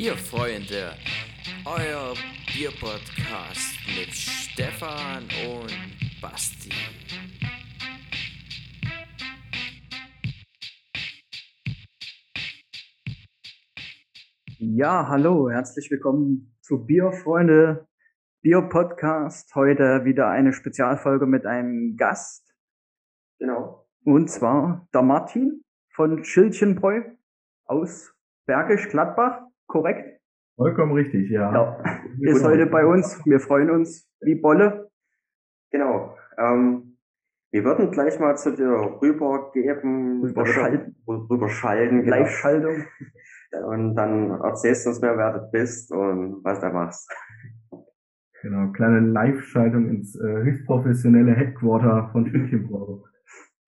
Bierfreunde, euer Bierpodcast mit Stefan und Basti. Ja, hallo, herzlich willkommen zu Bierfreunde Bier Podcast. Heute wieder eine Spezialfolge mit einem Gast. Genau. Und zwar der Martin von Schildchenbräu aus Bergisch Gladbach, korrekt? Vollkommen richtig, ja. Ja, ist heute bei uns. Wir freuen uns wie Bolle. Genau. Ähm, wir würden gleich mal zu dir rübergeben, Rüberschalten. rüberschalten, genau. Live-Schaltung. Und dann erzählst du uns mehr, wer du bist und was du machst. Genau, kleine Live-Schaltung ins äh, höchst professionelle Headquarter von Stückchenbrau.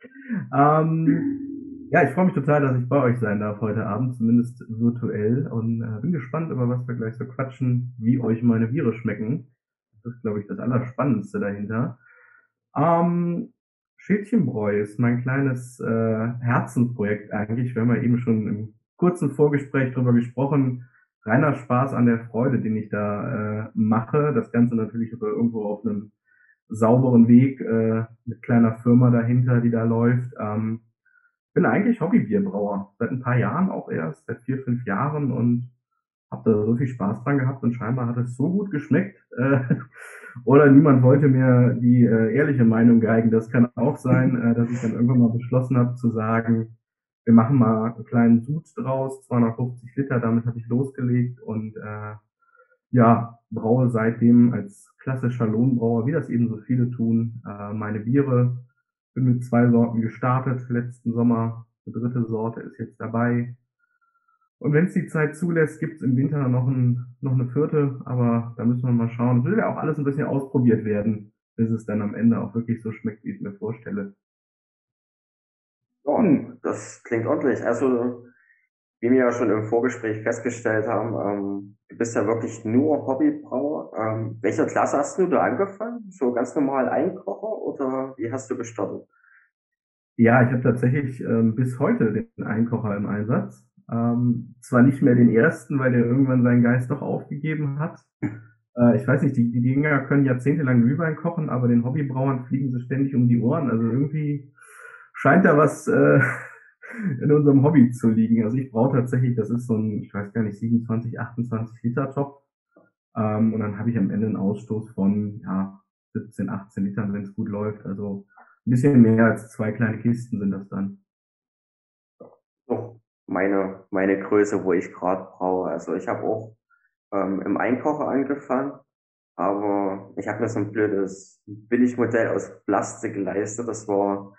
ähm, ja, ich freue mich total, dass ich bei euch sein darf heute Abend, zumindest virtuell. Und äh, bin gespannt, über was wir gleich so quatschen, wie euch meine Biere schmecken. Das ist, glaube ich, das Allerspannendste dahinter. Ähm, Schädchenbräu ist mein kleines äh, Herzensprojekt eigentlich. Wir haben ja eben schon im kurzen Vorgespräch darüber gesprochen. Reiner Spaß an der Freude, den ich da äh, mache. Das Ganze natürlich aber irgendwo auf einem sauberen Weg äh, mit kleiner Firma dahinter, die da läuft. Ähm, bin eigentlich Hobbybierbrauer. Seit ein paar Jahren auch erst, seit vier, fünf Jahren und habe da so viel Spaß dran gehabt und scheinbar hat es so gut geschmeckt. Äh, oder niemand wollte mir die äh, ehrliche Meinung geigen. Das kann auch sein, äh, dass ich dann irgendwann mal beschlossen habe zu sagen, wir machen mal einen kleinen Sud draus, 250 Liter, damit habe ich losgelegt und äh, ja, braue seitdem als klassischer Lohnbrauer, wie das eben so viele tun, äh, meine Biere. Bin mit zwei Sorten gestartet letzten Sommer. Die dritte Sorte ist jetzt dabei. Und wenn es die Zeit zulässt, gibt es im Winter noch, ein, noch eine vierte, aber da müssen wir mal schauen. Will ja auch alles ein bisschen ausprobiert werden, bis es dann am Ende auch wirklich so schmeckt, wie ich es mir vorstelle. Das klingt ordentlich. Also, wie wir ja schon im Vorgespräch festgestellt haben, ähm, du bist ja wirklich nur Hobbybrauer. Ähm, welcher Klasse hast du da angefangen? So ganz normal Einkocher oder wie hast du gestartet? Ja, ich habe tatsächlich ähm, bis heute den Einkocher im Einsatz. Ähm, zwar nicht mehr den ersten, weil der irgendwann seinen Geist doch aufgegeben hat. Äh, ich weiß nicht, die, die Dinger können jahrzehntelang Glühwein kochen, aber den Hobbybrauern fliegen sie ständig um die Ohren. Also irgendwie scheint da was äh, in unserem Hobby zu liegen. Also ich brauche tatsächlich, das ist so ein, ich weiß gar nicht, 27, 28 Liter Top. Ähm, und dann habe ich am Ende einen Ausstoß von ja, 17, 18 Litern, wenn es gut läuft. Also ein bisschen mehr als zwei kleine Kisten sind das dann. Meine, meine Größe, wo ich gerade brauche. Also ich habe auch ähm, im Einkocher angefangen, aber ich habe mir so ein blödes Billigmodell aus Plastik geleistet. Das war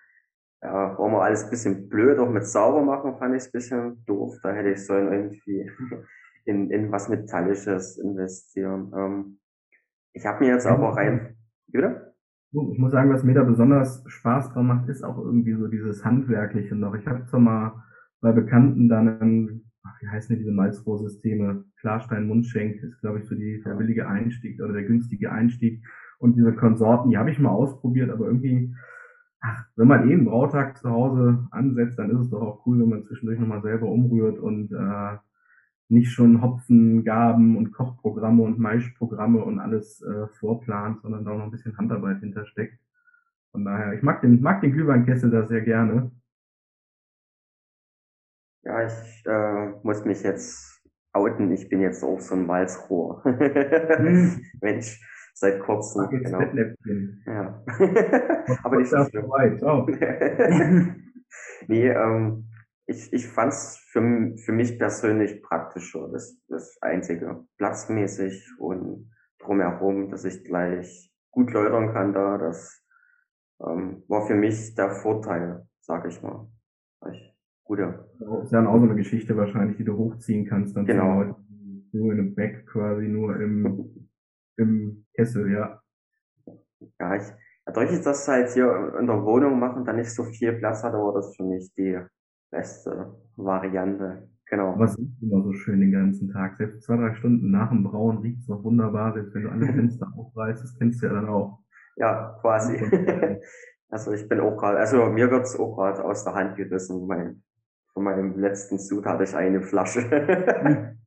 ja, war mal alles ein bisschen blöd, auch mit sauber machen fand ich es ein bisschen doof. Da hätte ich sollen irgendwie in, in was Metallisches investieren. Ähm, ich habe mir jetzt aber rein. Bitte? Ich muss sagen, was mir da besonders Spaß dran macht, ist auch irgendwie so dieses Handwerkliche noch. Ich habe zwar mal bei Bekannten dann, einen, ach, wie heißen denn diese Malzrohrsysteme? Klarstein Mundschenk ist, glaube ich, so die, der billige Einstieg oder der günstige Einstieg. Und diese Konsorten, die habe ich mal ausprobiert, aber irgendwie ach, wenn man eh einen Brautag zu Hause ansetzt, dann ist es doch auch cool, wenn man zwischendurch nochmal selber umrührt und äh, nicht schon Hopfengaben und Kochprogramme und Maischprogramme und alles äh, vorplant, sondern da auch noch ein bisschen Handarbeit hintersteckt. Von daher, ich mag den, mag den Glühweinkessel da sehr gerne. Ja, ich äh, muss mich jetzt outen, ich bin jetzt auch so ein Walzrohr. hm. Mensch, seit kurzem. Jetzt genau. Ja. Aber nicht so. Weit. Oh. nee, ähm, ich, ich fand es für, für mich persönlich praktischer, das, das Einzige. Platzmäßig und drumherum, dass ich gleich gut läutern kann da, das ähm, war für mich der Vorteil, sag ich mal. Ich, gute. Das ist ja auch so eine Geschichte wahrscheinlich, die du hochziehen kannst, dann genau. nur in einem Back quasi, nur im im Kessel, ja. Ja, ich, dadurch ist das halt hier in der Wohnung machen, dann nicht so viel Platz hat, aber das ist für mich die beste Variante. Genau. Was ist immer so schön den ganzen Tag? Selbst zwei, drei Stunden nach dem Brauen riecht es noch wunderbar, selbst wenn du alle Fenster aufreißt, das kennst du ja dann auch. Ja, quasi. also ich bin auch gerade, also mir wird's auch gerade aus der Hand gerissen. Mein, von meinem letzten Sud hatte ich eine Flasche.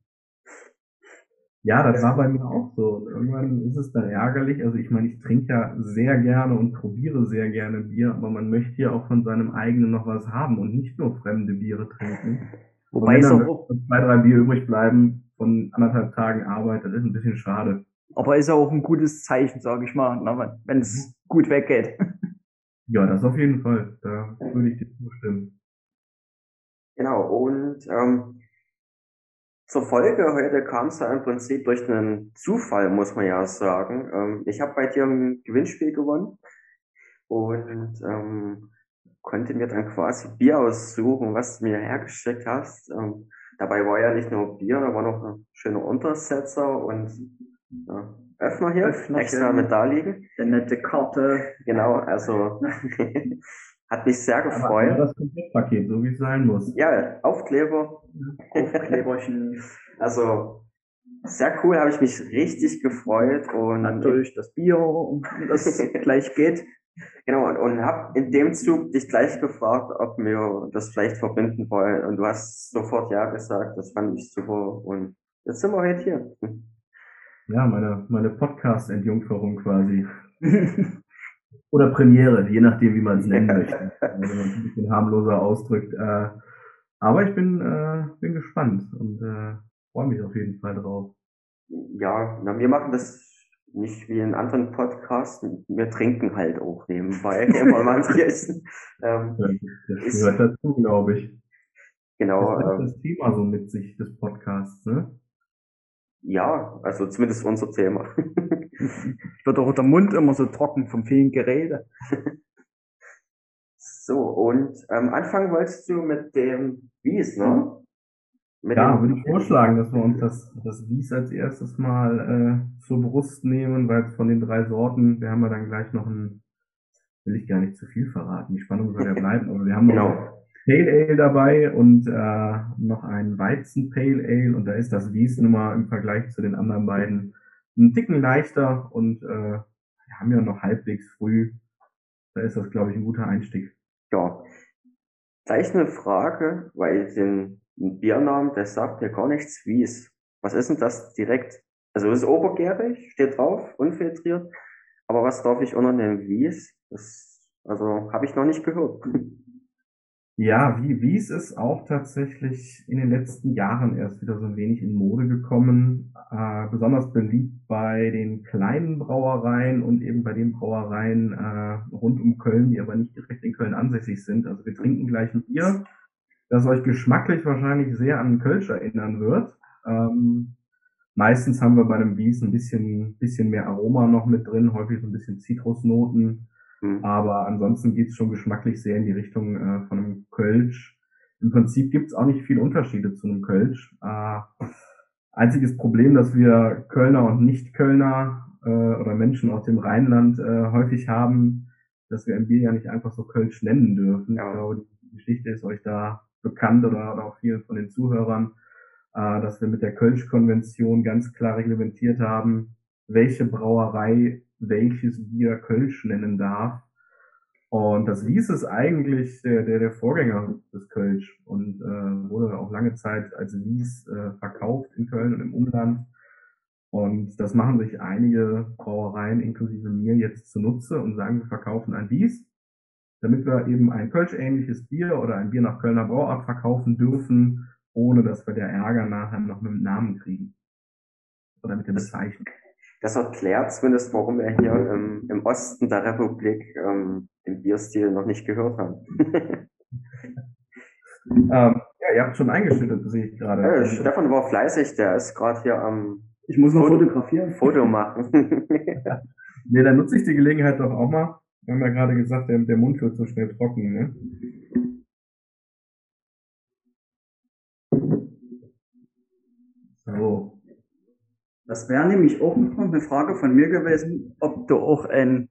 Ja, das war bei mir auch so. Und irgendwann ist es dann ärgerlich. Also ich meine, ich trinke ja sehr gerne und probiere sehr gerne Bier, aber man möchte ja auch von seinem eigenen noch was haben und nicht nur fremde Biere trinken. Wobei es auch zwei, drei Bier übrig bleiben von anderthalb Tagen Arbeit, das ist ein bisschen schade. Aber ist ja auch ein gutes Zeichen, sage ich mal, wenn es mhm. gut weggeht. Ja, das auf jeden Fall. Da würde ich dir zustimmen. Genau, und ähm, zur Folge heute kam es ja im Prinzip durch einen Zufall, muss man ja sagen. Ähm, ich habe bei dir ein Gewinnspiel gewonnen und ähm, konnte mir dann quasi Bier aussuchen, was du mir hergeschickt hast. Ähm, dabei war ja nicht nur Bier, da war noch ein schöner Untersetzer und ja, Öffner hier, Öffner extra mit da liegen. Eine nette Karte. Genau, also hat mich sehr gefreut. Aber das Komplettpaket, so wie es sein muss. Ja, Aufkleber. Aufkleberchen. also sehr cool, habe ich mich richtig gefreut und natürlich das Bier, um das gleich geht. Genau, und, und habe in dem Zug dich gleich gefragt, ob wir das vielleicht verbinden wollen. Und du hast sofort ja gesagt, das fand ich super. Und jetzt sind wir heute hier. Ja, meine, meine Podcast-Entjungferung quasi. Oder Premiere, je nachdem, wie man es nennen möchte. Also, wenn man es ein bisschen harmloser ausdrückt. Äh, aber ich bin, äh, bin gespannt und äh, freue mich auf jeden Fall drauf. Ja, na, wir machen das nicht wie in anderen Podcasts. Wir trinken halt auch nebenbei immer mal ein Bierchen. Ähm, das gehört dazu, glaube ich. Genau. Das, ähm, das Thema so mit sich des Podcasts, ne? Ja, also zumindest unser Thema. Wird auch der Mund immer so trocken vom vielen Gerede. So, und ähm, anfangen wolltest du mit dem Wies, ne? Mit ja, würde ich vorschlagen, dass wir uns das, das Wies als erstes mal äh, zur Brust nehmen, weil von den drei Sorten, wir haben ja dann gleich noch ein, will ich gar nicht zu viel verraten, die Spannung soll ja bleiben, aber wir haben noch genau. Pale Ale dabei und äh, noch ein Weizen Pale Ale und da ist das Wies Nummer im Vergleich zu den anderen beiden einen Ticken leichter und äh, wir haben ja noch halbwegs früh. Da ist das, glaube ich, ein guter Einstieg. Ja. Gleich eine Frage, weil den Biernamen, der sagt ja gar nichts Wies. Was ist denn das direkt? Also es ist obergärig, steht drauf, unfiltriert. Aber was darf ich unter dem Wies? Das, also habe ich noch nicht gehört. Ja, wie, wie es ist auch tatsächlich in den letzten Jahren erst wieder so ein wenig in Mode gekommen. Äh, besonders beliebt bei den kleinen Brauereien und eben bei den Brauereien äh, rund um Köln, die aber nicht direkt in Köln ansässig sind. Also wir trinken gleich ein Bier, das euch geschmacklich wahrscheinlich sehr an Kölsch erinnern wird. Ähm, meistens haben wir bei einem Wies ein bisschen, bisschen mehr Aroma noch mit drin, häufig so ein bisschen Zitrusnoten. Mhm. Aber ansonsten geht's schon geschmacklich sehr in die Richtung äh, von einem Kölsch. Im Prinzip gibt's auch nicht viel Unterschiede zu einem Kölsch. Äh, einziges Problem, dass wir Kölner und Nicht-Kölner äh, oder Menschen aus dem Rheinland äh, häufig haben, dass wir ein Bier ja nicht einfach so Kölsch nennen dürfen. Ja. Ich glaube, die Geschichte ist euch da bekannt oder, oder auch vielen von den Zuhörern, äh, dass wir mit der Kölsch-Konvention ganz klar reglementiert haben, welche Brauerei welches Bier Kölsch nennen darf. Und das Wies ist eigentlich der, der, der Vorgänger des Kölsch und äh, wurde auch lange Zeit als Wies äh, verkauft in Köln und im Umland. Und das machen sich einige Brauereien, inklusive mir, jetzt zunutze und sagen, wir verkaufen ein Wies, damit wir eben ein Kölsch-ähnliches Bier oder ein Bier nach Kölner Brauart verkaufen dürfen, ohne dass wir der Ärger nachher noch mit dem Namen kriegen. Oder mit der Bezeichnung. Das erklärt zumindest, warum wir hier im, im Osten der Republik ähm, den Bierstil noch nicht gehört haben. ähm, ja, ihr habt schon eingeschüttet, sehe ich gerade. Äh, Stefan war fleißig, der ist gerade hier am Ich muss noch Foto fotografieren. Foto machen. nee, dann nutze ich die Gelegenheit doch auch mal. Wir haben ja gerade gesagt, der, der Mund wird so schnell trocken, ne? So, das wäre nämlich auch noch eine Frage von mir gewesen, ob du auch ein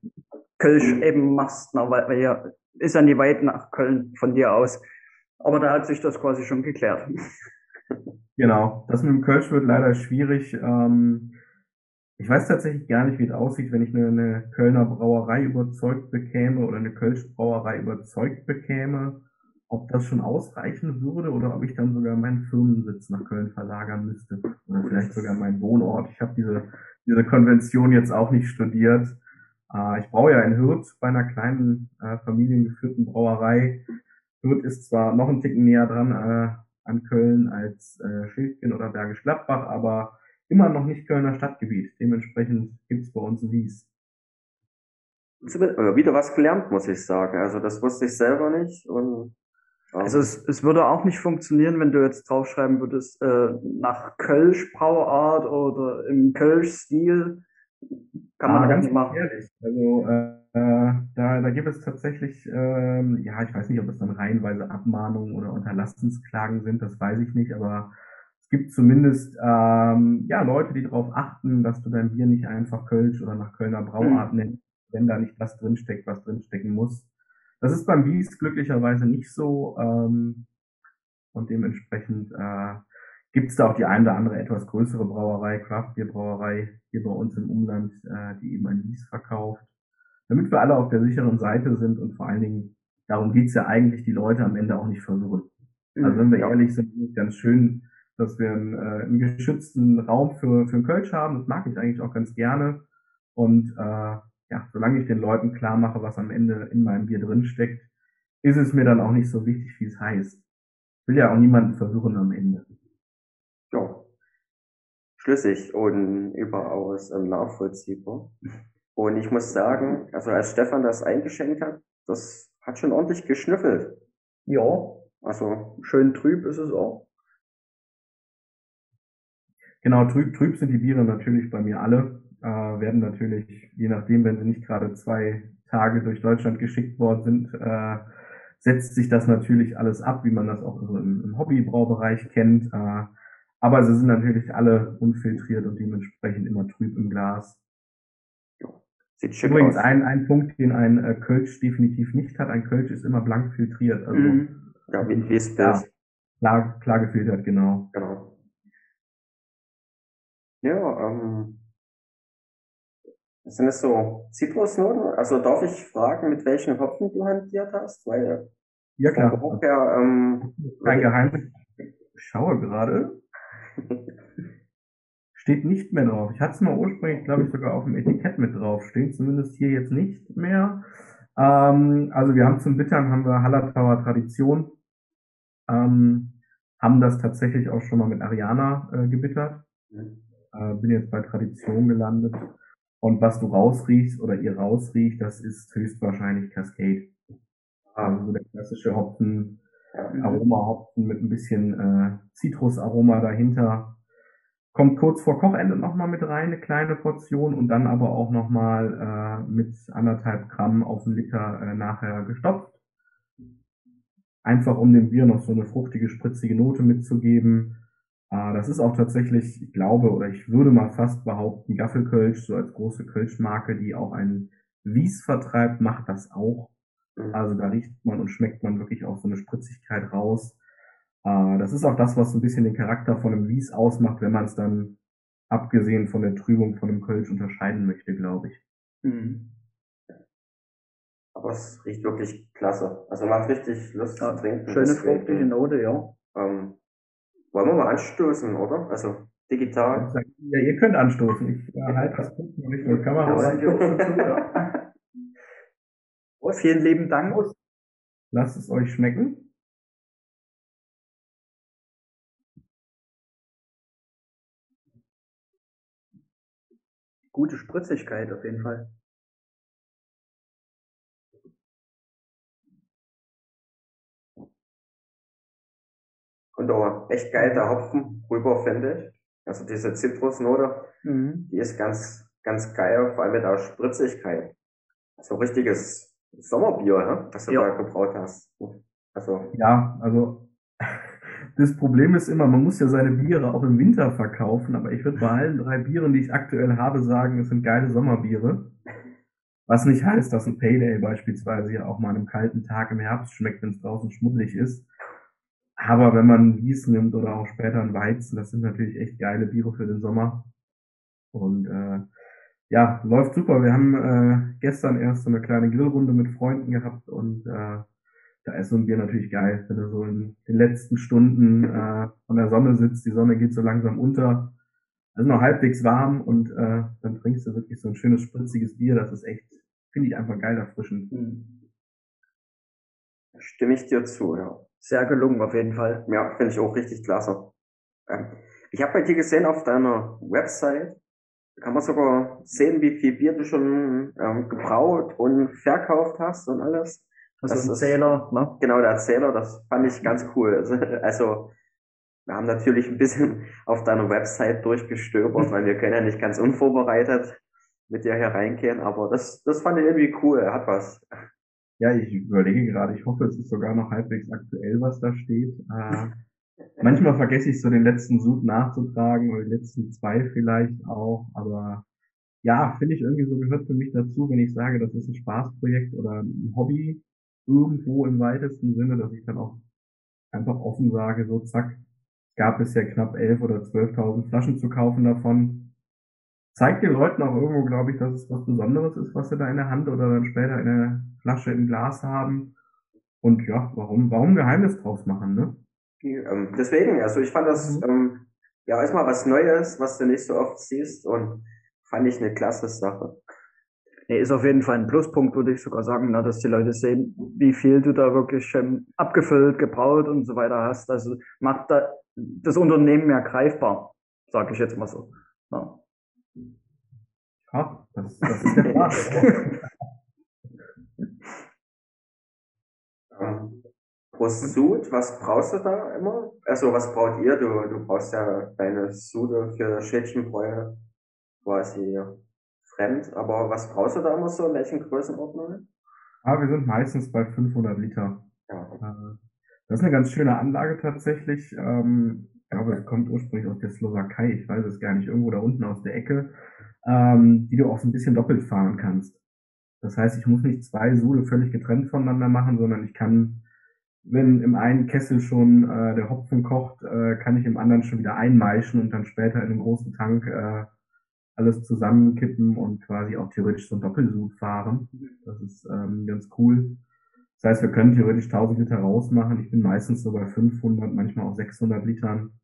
Kölsch eben machst, na, weil, ja ist ja nicht weit nach Köln von dir aus. Aber da hat sich das quasi schon geklärt. Genau, das mit dem Kölsch wird leider schwierig. Ähm, ich weiß tatsächlich gar nicht, wie es aussieht, wenn ich eine, eine Kölner Brauerei überzeugt bekäme oder eine Kölsch Brauerei überzeugt bekäme, ob das schon ausreichen würde oder ob ich dann sogar meinen Firmensitz nach Köln verlagern müsste. Oder vielleicht sogar meinen Wohnort. Ich habe diese, diese Konvention jetzt auch nicht studiert. Äh, ich brauche ja in Hürth bei einer kleinen äh, familiengeführten Brauerei. Hürth ist zwar noch ein Ticken näher dran äh, an Köln als äh, Schildchen oder Bergisch Gladbach, aber immer noch nicht Kölner Stadtgebiet. Dementsprechend gibt's bei uns Wies. Wieder was gelernt, muss ich sagen. Also das wusste ich selber nicht. Und, also es, es würde auch nicht funktionieren, wenn du jetzt draufschreiben würdest, äh, nach Kölsch Brauart oder im Kölsch-Stil. Kann man ah, ganz nicht machen. Ehrlich. Also äh, da, da gibt es tatsächlich, ähm, ja, ich weiß nicht, ob es dann reihenweise Abmahnungen oder Unterlassensklagen sind, das weiß ich nicht, aber es gibt zumindest ähm, ja Leute, die darauf achten, dass du dein Bier nicht einfach Kölsch oder nach Kölner Brauart mhm. nennst, wenn da nicht das drinsteckt, was drinstecken muss. Das ist beim Wies glücklicherweise nicht so ähm, und dementsprechend äh, gibt es da auch die eine oder andere etwas größere Brauerei, Craftbeer-Brauerei hier bei uns im Umland, äh, die eben ein Wies verkauft. Damit wir alle auf der sicheren Seite sind und vor allen Dingen, darum geht's ja eigentlich, die Leute am Ende auch nicht versuchen. Also wenn wir ehrlich sind, ist es ganz schön, dass wir einen, äh, einen geschützten Raum für, für einen Kölsch haben. Das mag ich eigentlich auch ganz gerne. Und äh, ja, solange ich den Leuten klar mache, was am Ende in meinem Bier drin steckt, ist es mir dann auch nicht so wichtig, wie es heißt. Ich will ja auch niemanden versuchen am Ende. Ja, schlüssig und überaus ähm, nachvollziehbar. Und ich muss sagen, also als Stefan das eingeschenkt hat, das hat schon ordentlich geschnüffelt. Ja, also schön trüb ist es auch. Genau, trüb, trüb sind die Biere natürlich bei mir alle äh, werden natürlich, je nachdem, wenn sie nicht gerade zwei Tage durch Deutschland geschickt worden sind, äh, setzt sich das natürlich alles ab, wie man das auch so im, im Hobbybraubereich kennt. Äh, aber sie sind natürlich alle unfiltriert und dementsprechend immer trüb im Glas. Sieht schön Übrigens aus. Ein, ein Punkt, den ein äh, Kölsch definitiv nicht hat. Ein Kölsch ist immer blank filtriert. Also, mhm. Ja, wie, wie ist das? Klar, klar gefiltert, genau. Genau. Ja, ähm, sind es so Zitrusnoten? Also darf ich fragen, mit welchen Hopfen du hantiert hast? Weil ja klar. Her, ähm, Kein Geheimnis. Ich schaue gerade. Steht nicht mehr drauf. Ich hatte es mal ursprünglich, glaube ich, sogar auf dem Etikett mit drauf. Steht zumindest hier jetzt nicht mehr. Ähm, also wir haben zum Bittern haben wir Hallertauer Tradition. Ähm, haben das tatsächlich auch schon mal mit Ariana äh, gebittert. Mhm. Äh, bin jetzt bei Tradition gelandet. Und was du rausriechst oder ihr rausriecht, das ist höchstwahrscheinlich Cascade. Also so der klassische Hopfen, Aroma-Hopfen mit ein bisschen äh, Zitrusaroma dahinter. Kommt kurz vor Kochende nochmal mit rein, eine kleine Portion und dann aber auch nochmal äh, mit anderthalb Gramm auf einen Liter äh, nachher gestopft. Einfach um dem Bier noch so eine fruchtige, spritzige Note mitzugeben. Äh, das ist auch tatsächlich, ich glaube, oder ich würde mal fast behaupten, Gaffelkölsch, so als große Kölschmarke, die auch einen Wies vertreibt, macht das auch. Mhm. Also da riecht man und schmeckt man wirklich auch so eine Spritzigkeit raus. Äh, das ist auch das, was so ein bisschen den Charakter von einem Wies ausmacht, wenn man es dann abgesehen von der Trübung von einem Kölsch unterscheiden möchte, glaube ich. Mhm. Aber es riecht wirklich klasse. Also man hat richtig Lust ja, zu trinken. Schöne fruchtige Note, ja. Ähm, wollen wir mal anstoßen, oder? Also digital. Ja, ihr könnt anstoßen. Ich ja, halte das Punkt noch nicht vor Kamera. Ja, oh, vielen lieben Dank. Lasst es euch schmecken. Gute Spritzigkeit auf jeden Fall. Und auch echt geil der Hopfen rüber, finde ich. Also diese Zitrusnote, mhm. die ist ganz, ganz geil, vor allem mit der Spritzigkeit. So richtiges Sommerbier, ne? was du ja. da gebraut hast. Also. Ja, also das Problem ist immer, man muss ja seine Biere auch im Winter verkaufen, aber ich würde bei allen drei Bieren, die ich aktuell habe, sagen, es sind geile Sommerbiere. Was nicht heißt, dass ein Pale Ale beispielsweise ja auch mal an einem kalten Tag im Herbst schmeckt, wenn es draußen schmuddelig ist. Aber wenn man Wies nimmt oder auch später ein Weizen, das sind natürlich echt geile Biere für den Sommer. Und äh, ja, läuft super. Wir haben äh, gestern erst so eine kleine Grillrunde mit Freunden gehabt und äh, da ist so ein Bier natürlich geil, wenn du so in den letzten Stunden äh, von der Sonne sitzt, die Sonne geht so langsam unter, also noch halbwegs warm und äh, dann trinkst du wirklich so ein schönes spritziges Bier, das ist echt, finde ich einfach geil erfrischend. Mhm. Stimme ich dir zu, ja. Sehr gelungen auf jeden Fall. Ja, finde ich auch richtig klasse. Ähm, ich habe bei dir gesehen auf deiner Website, kann man sogar sehen, wie viel Bier du schon ähm, gebraut und verkauft hast und alles. Also das ein Zähler, ne? Genau, der Zähler, das fand ich ganz cool. Also, also wir haben natürlich ein bisschen auf deiner Website durchgestöbert, weil wir können ja nicht ganz unvorbereitet mit dir hier reingehen, aber das, das fand ich irgendwie cool, hat was. Ja, ich überlege gerade, ich hoffe, es ist sogar noch halbwegs aktuell, was da steht. Äh, manchmal vergesse ich so den letzten Sud nachzutragen oder die letzten zwei vielleicht auch, aber ja, finde ich irgendwie so gehört für mich dazu, wenn ich sage, das ist ein Spaßprojekt oder ein Hobby irgendwo im weitesten Sinne, dass ich dann auch einfach offen sage, so zack, gab es ja knapp elf oder zwölftausend Flaschen zu kaufen davon. Zeigt den Leuten auch irgendwo, glaube ich, dass es was Besonderes ist, was sie da in der Hand oder dann später in der Flasche im Glas haben. Und ja, warum, warum Geheimnis draus machen, ne? Ähm, deswegen, also ich fand das mhm. ähm, ja erstmal was Neues, was du nicht so oft siehst und fand ich eine klasse Sache. Nee, ist auf jeden Fall ein Pluspunkt, würde ich sogar sagen, na, dass die Leute sehen, wie viel du da wirklich ähm, abgefüllt, gebraut und so weiter hast. Also macht da das Unternehmen mehr greifbar, sage ich jetzt mal so. Ja, ja das, das ist der Plan. Sud, was brauchst du da immer? Also was braucht ihr? Du, du brauchst ja deine Sude für Schädchenbräu quasi fremd, aber was brauchst du da immer so? In welchen Größenordnungen? Ah, wir sind meistens bei 500 Liter. Ja. Äh, das ist eine ganz schöne Anlage tatsächlich. Ähm, ich glaube, es kommt ursprünglich aus der Slowakei, ich weiß es gar nicht, irgendwo da unten aus der Ecke, ähm, die du auch so ein bisschen doppelt fahren kannst. Das heißt, ich muss nicht zwei Sude völlig getrennt voneinander machen, sondern ich kann wenn im einen Kessel schon äh, der Hopfen kocht, äh, kann ich im anderen schon wieder einmeischen und dann später in den großen Tank äh, alles zusammenkippen und quasi auch theoretisch so ein Doppelsud fahren. Das ist ähm, ganz cool. Das heißt, wir können theoretisch 1000 Liter rausmachen. Ich bin meistens so bei 500, manchmal auch 600 Litern.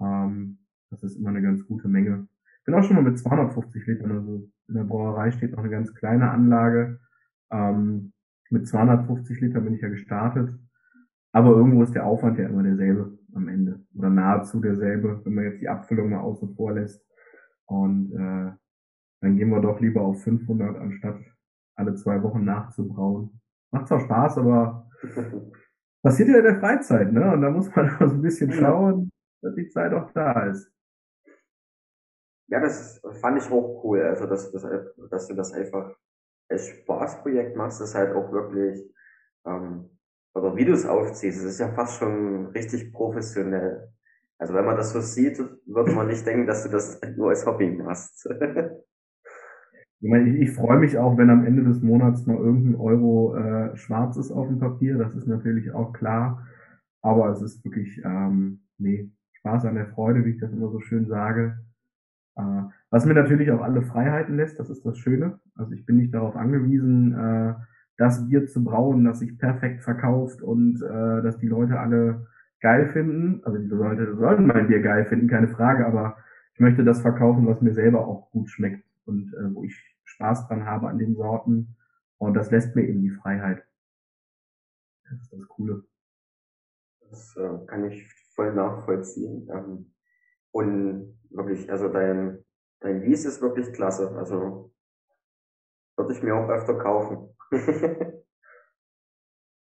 Ähm, das ist immer eine ganz gute Menge. Bin auch schon mal mit 250 Litern. Also in der Brauerei steht noch eine ganz kleine Anlage. Ähm, mit 250 Litern bin ich ja gestartet. Aber irgendwo ist der Aufwand ja immer derselbe am Ende. Oder nahezu derselbe, wenn man jetzt die Abfüllung mal außen vor lässt. Und äh, dann gehen wir doch lieber auf 500, anstatt alle zwei Wochen nachzubrauen. Macht zwar Spaß, aber passiert ja in der Freizeit, ne? Und da muss man auch so ein bisschen schauen, dass die Zeit auch da ist. Ja, das fand ich auch cool. Also, dass, dass, dass du das einfach als Spaßprojekt machst, ist halt auch wirklich ähm, oder wie du es aufziehst, es ist ja fast schon richtig professionell. Also wenn man das so sieht, würde man nicht denken, dass du das nur als Hobby machst. ich meine, ich, ich freue mich auch, wenn am Ende des Monats mal irgendein Euro äh, schwarz ist auf dem Papier. Das ist natürlich auch klar. Aber es ist wirklich, ähm, nee, Spaß an der Freude, wie ich das immer so schön sage. Äh, was mir natürlich auch alle Freiheiten lässt, das ist das Schöne. Also ich bin nicht darauf angewiesen, äh, das Bier zu brauen, das sich perfekt verkauft und äh, dass die Leute alle geil finden. Also die Leute sollen mein Bier geil finden, keine Frage, aber ich möchte das verkaufen, was mir selber auch gut schmeckt und äh, wo ich Spaß dran habe an den Sorten. Und das lässt mir eben die Freiheit. Das ist das Coole. Das äh, kann ich voll nachvollziehen. Ähm, und wirklich, also dein, dein Wies ist wirklich klasse. Also würde ich mir auch öfter kaufen.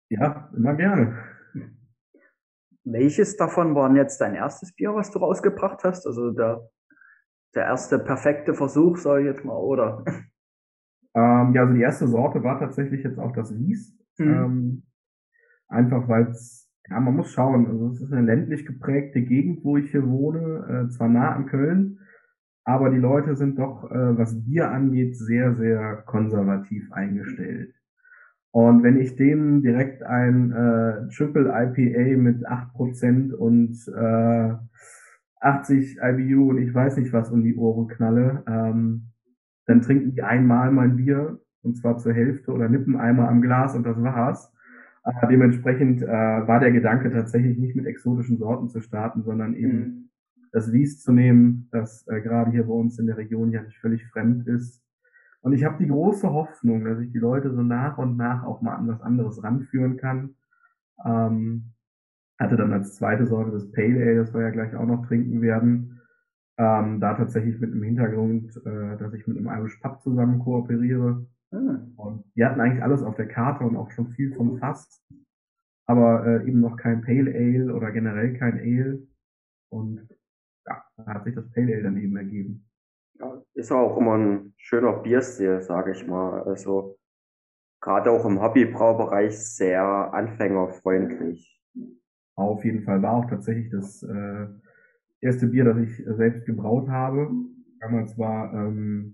ja, immer gerne. Welches davon war jetzt dein erstes Bier, was du rausgebracht hast? Also der, der erste perfekte Versuch, sage ich jetzt mal, oder? Ähm, ja, also die erste Sorte war tatsächlich jetzt auch das Wies. Mhm. Ähm, einfach weil es, ja, man muss schauen, also es ist eine ländlich geprägte Gegend, wo ich hier wohne, äh, zwar nah an Köln, aber die Leute sind doch, äh, was Bier angeht, sehr, sehr konservativ eingestellt. Und wenn ich denen direkt ein äh, Triple IPA mit 8% und äh, 80 IBU und ich weiß nicht was um die Ohren knalle, ähm, dann trinken die einmal mein Bier und zwar zur Hälfte oder nippen einmal am Glas und das war's. Äh, dementsprechend äh, war der Gedanke tatsächlich nicht mit exotischen Sorten zu starten, sondern eben Mhm. das Wies zu nehmen, das äh, gerade hier bei uns in der Region ja nicht völlig fremd ist. Und ich habe die große Hoffnung, dass ich die Leute so nach und nach auch mal an was anderes ranführen kann. Ähm, hatte dann als zweite Sorte das Pale Ale, das wir ja gleich auch noch trinken werden. Ähm, da tatsächlich mit dem Hintergrund, äh, dass ich mit einem Irish Pub zusammen kooperiere. Mhm. Und die hatten eigentlich alles auf der Karte und auch schon viel vom Fass. Aber äh, eben noch kein Pale Ale oder generell kein Ale. Und ja, da hat sich das Pale Ale dann eben ergeben. Ja, ist auch immer ein schöner Bierstil, sage ich mal. Also gerade auch im Hobbybraubereich sehr anfängerfreundlich. Auf jeden Fall war auch tatsächlich das äh, erste Bier, das ich selbst gebraut habe. Damals war, ähm,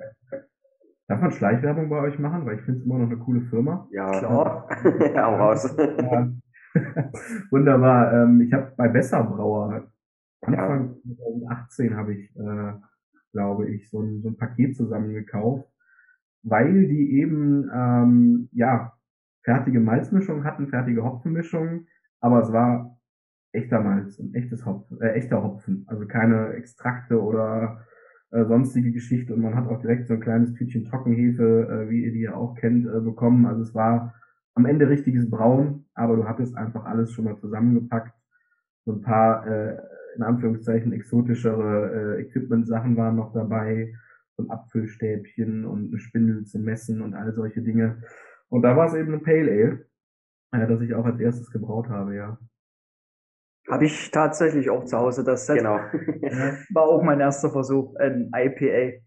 darf man Schleichwerbung bei euch machen? Weil ich finde es immer noch eine coole Firma. Ja, Klar. Hau raus. Ja. Wunderbar. Ähm, ich habe bei Besser Brauer Anfang 2018 habe ich, äh, glaube ich, so ein, so ein Paket zusammengekauft, weil die eben ähm, ja fertige Malzmischung hatten, fertige Hopfenmischungen, aber es war echter Malz und echtes Hopfen, äh, echter Hopfen, also keine Extrakte oder äh, sonstige Geschichte und man hat auch direkt so ein kleines Tütchen Trockenhefe, äh, wie ihr die ja auch kennt, äh, bekommen. Also es war am Ende richtiges Braun, aber du hattest einfach alles schon mal zusammengepackt. So ein paar, äh, in Anführungszeichen, exotischere äh, Equipment-Sachen waren noch dabei, so ein Apfelstäbchen und eine Spindel zum Messen und all solche Dinge. Und da war es eben ein Pale Ale, äh, das ich auch als erstes gebraut habe, ja. Habe ich tatsächlich auch zu Hause das Set. Genau. War auch mein erster Versuch, ein IPA.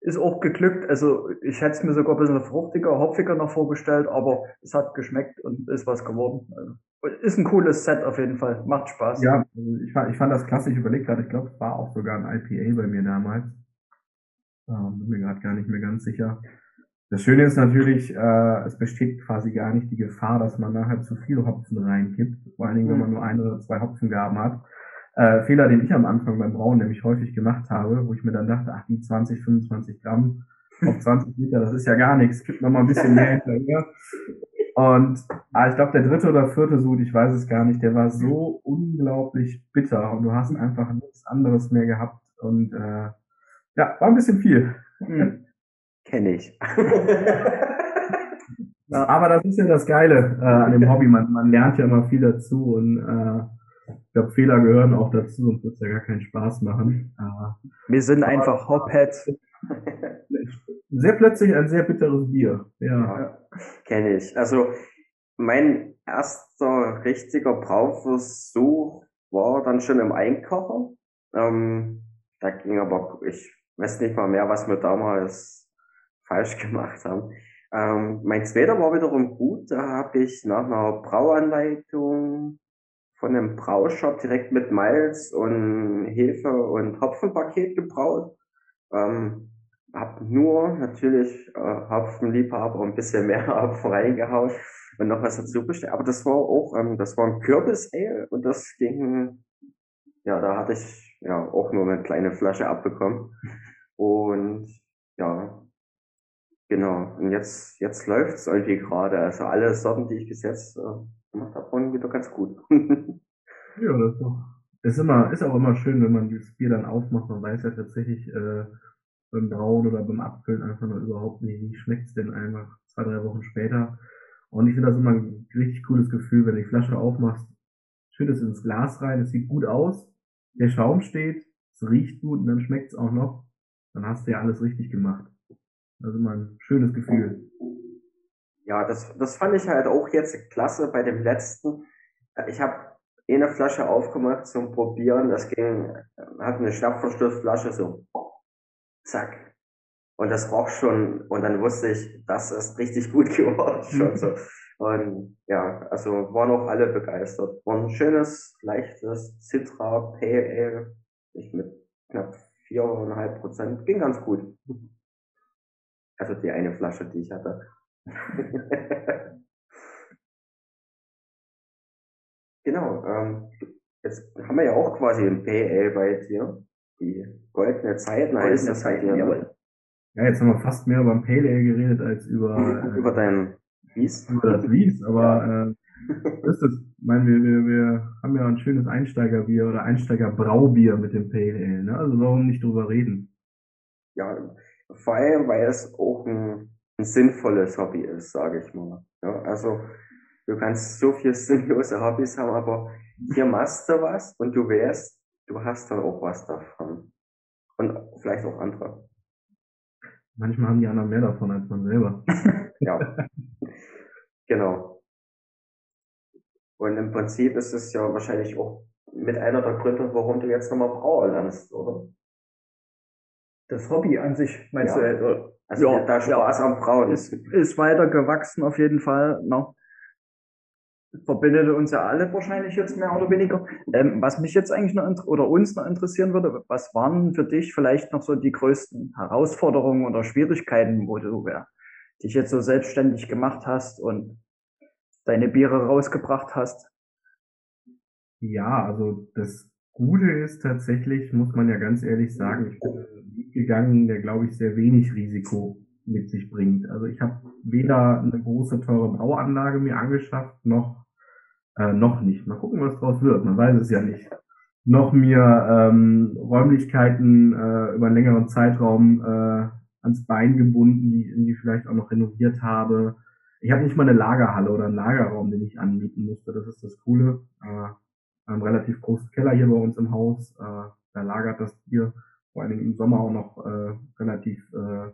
Ist auch geglückt. Also ich hätte es mir sogar ein bisschen fruchtiger, hopfiger noch vorgestellt, aber es hat geschmeckt und ist was geworden. Also, ist ein cooles Set auf jeden Fall. Macht Spaß. Ja, also ich fand, ich fand das klasse. Ich überlege gerade, ich glaube, es war auch sogar ein IPA bei mir damals. Ähm, bin mir gerade gar nicht mehr ganz sicher. Das Schöne ist natürlich, äh, es besteht quasi gar nicht die Gefahr, dass man nachher zu viel Hopfen reinkippt. Vor allen Dingen, wenn man nur ein oder zwei Hopfengaben hat. Äh, Fehler, den ich am Anfang beim Brauen nämlich häufig gemacht habe, wo ich mir dann dachte, ach, die 20, 25 Gramm auf 20 Liter, das ist ja gar nichts, kippt noch mal ein bisschen mehr hinterher. Und ah, ich glaube, der dritte oder vierte Sud, ich weiß es gar nicht, der war so unglaublich bitter und du hast einfach nichts anderes mehr gehabt und äh, ja, war ein bisschen viel. Hm. Kenne ich. Ja. Aber das ist ja das Geile äh, an dem Hobby. Man, man lernt ja immer viel dazu und äh, ich glaube, Fehler gehören auch dazu, sonst wird es ja gar keinen Spaß machen. Äh, Wir sind einfach Hopheads. sehr plötzlich ein sehr bitteres Bier. Ja. Ja, kenne ich. Also mein erster richtiger Brauversuch war dann schon im Einkocher. Ähm, da ging aber, ich weiß nicht mal mehr, was wir damals falsch gemacht haben. Ähm, mein zweiter war wiederum gut. Da habe ich nach einer Brauanleitung von einem Braushop direkt mit Malz und Hefe und Hopfenpaket gebraut. Ähm, hab nur natürlich äh, Hopfenliebhaber ein bisschen mehr Hopfen reingehauen und noch was dazu bestellt. Aber das war auch, ähm, das war ein Kürbis-Ale und das ging, ja, da hatte ich ja auch nur eine kleine Flasche abbekommen. Und ja, genau. Und jetzt, jetzt läuft's irgendwie gerade. Also alle Sorten, die ich bis jetzt äh, gemacht habe, waren wieder ganz gut. Ja, das ist doch. Ist immer, ist auch immer schön, wenn man das Bier dann aufmacht. Man weiß ja tatsächlich äh, beim Brauen oder beim Abfüllen einfach nur überhaupt nicht, wie schmeckt's denn einfach zwei, drei Wochen später. Und ich finde das immer ein richtig cooles Gefühl, wenn du die Flasche aufmachst, schütt es ins Glas rein, es sieht gut aus, der Schaum steht, es riecht gut und dann schmeckt's auch noch. Dann hast du ja alles richtig gemacht. Ist immer ein schönes Gefühl. Ja, das, das fand ich halt auch jetzt klasse bei dem letzten. Ich habe eine Flasche aufgemacht zum Probieren. Das ging, hat eine Schnappverschlussflasche so, zack. Und das roch schon, und dann wusste ich, das ist richtig gut geworden schon so. Und ja, also waren auch alle begeistert. War ein schönes, leichtes Citra Pale Ale, ich mit knapp viereinhalb Prozent, ging ganz gut. Also die eine Flasche, die ich hatte. genau, ähm, jetzt haben wir ja auch quasi ein PL bei dir. Die goldene Zeiten heißt Goldene das bei dir. Zeiten, Ne? jawohl. Ja, jetzt haben wir fast mehr über Pale Ale geredet als über, äh, Über dein Wies. über das Wies, aber äh, ist es. Ich meine, wir, wir, wir haben ja ein schönes Einsteigerbier oder Einsteigerbraubier mit dem Pale Ale. Ne? Also warum nicht drüber reden? Ja, vor allem, weil es auch ein, ein sinnvolles Hobby ist, sage ich mal. Ja, also du kannst so viel sinnlose Hobbys haben, aber hier machst du was und du weißt, du hast dann auch was davon. Und vielleicht auch andere. Manchmal haben die anderen mehr davon als man selber. Ja, genau. Und im Prinzip ist es ja wahrscheinlich auch mit einer der Gründe, warum du jetzt nochmal Brauer lernst, oder? Das Hobby an sich, meinst Ja. du? äh, Also Ja, da Spaß am Brauen ist, ist. weiter gewachsen auf jeden Fall. Ne? Verbindet uns ja alle wahrscheinlich jetzt mehr oder weniger. Ähm, was mich jetzt eigentlich noch oder uns noch interessieren würde, was waren für dich vielleicht noch so die größten Herausforderungen oder Schwierigkeiten, wo du ja, dich jetzt so selbstständig gemacht hast und deine Biere rausgebracht hast? Ja, also das Gute ist tatsächlich, muss man ja ganz ehrlich sagen, ich bin gegangen, der, glaube ich, sehr wenig Risiko mit sich bringt. Also ich habe weder eine große, teure Brauanlage mir angeschafft, noch, äh, noch nicht. Mal gucken, was draus wird. Man weiß es ja nicht. Noch mir ähm, Räumlichkeiten äh, über einen längeren Zeitraum äh, ans Bein gebunden, die ich irgendwie vielleicht auch noch renoviert habe. Ich habe nicht mal eine Lagerhalle oder einen Lagerraum, den ich anmieten musste. Das ist das Coole. Äh, einen relativ großen Keller hier bei uns im Haus. Äh, da lagert das Bier vor allen Dingen im Sommer auch noch äh, relativ äh,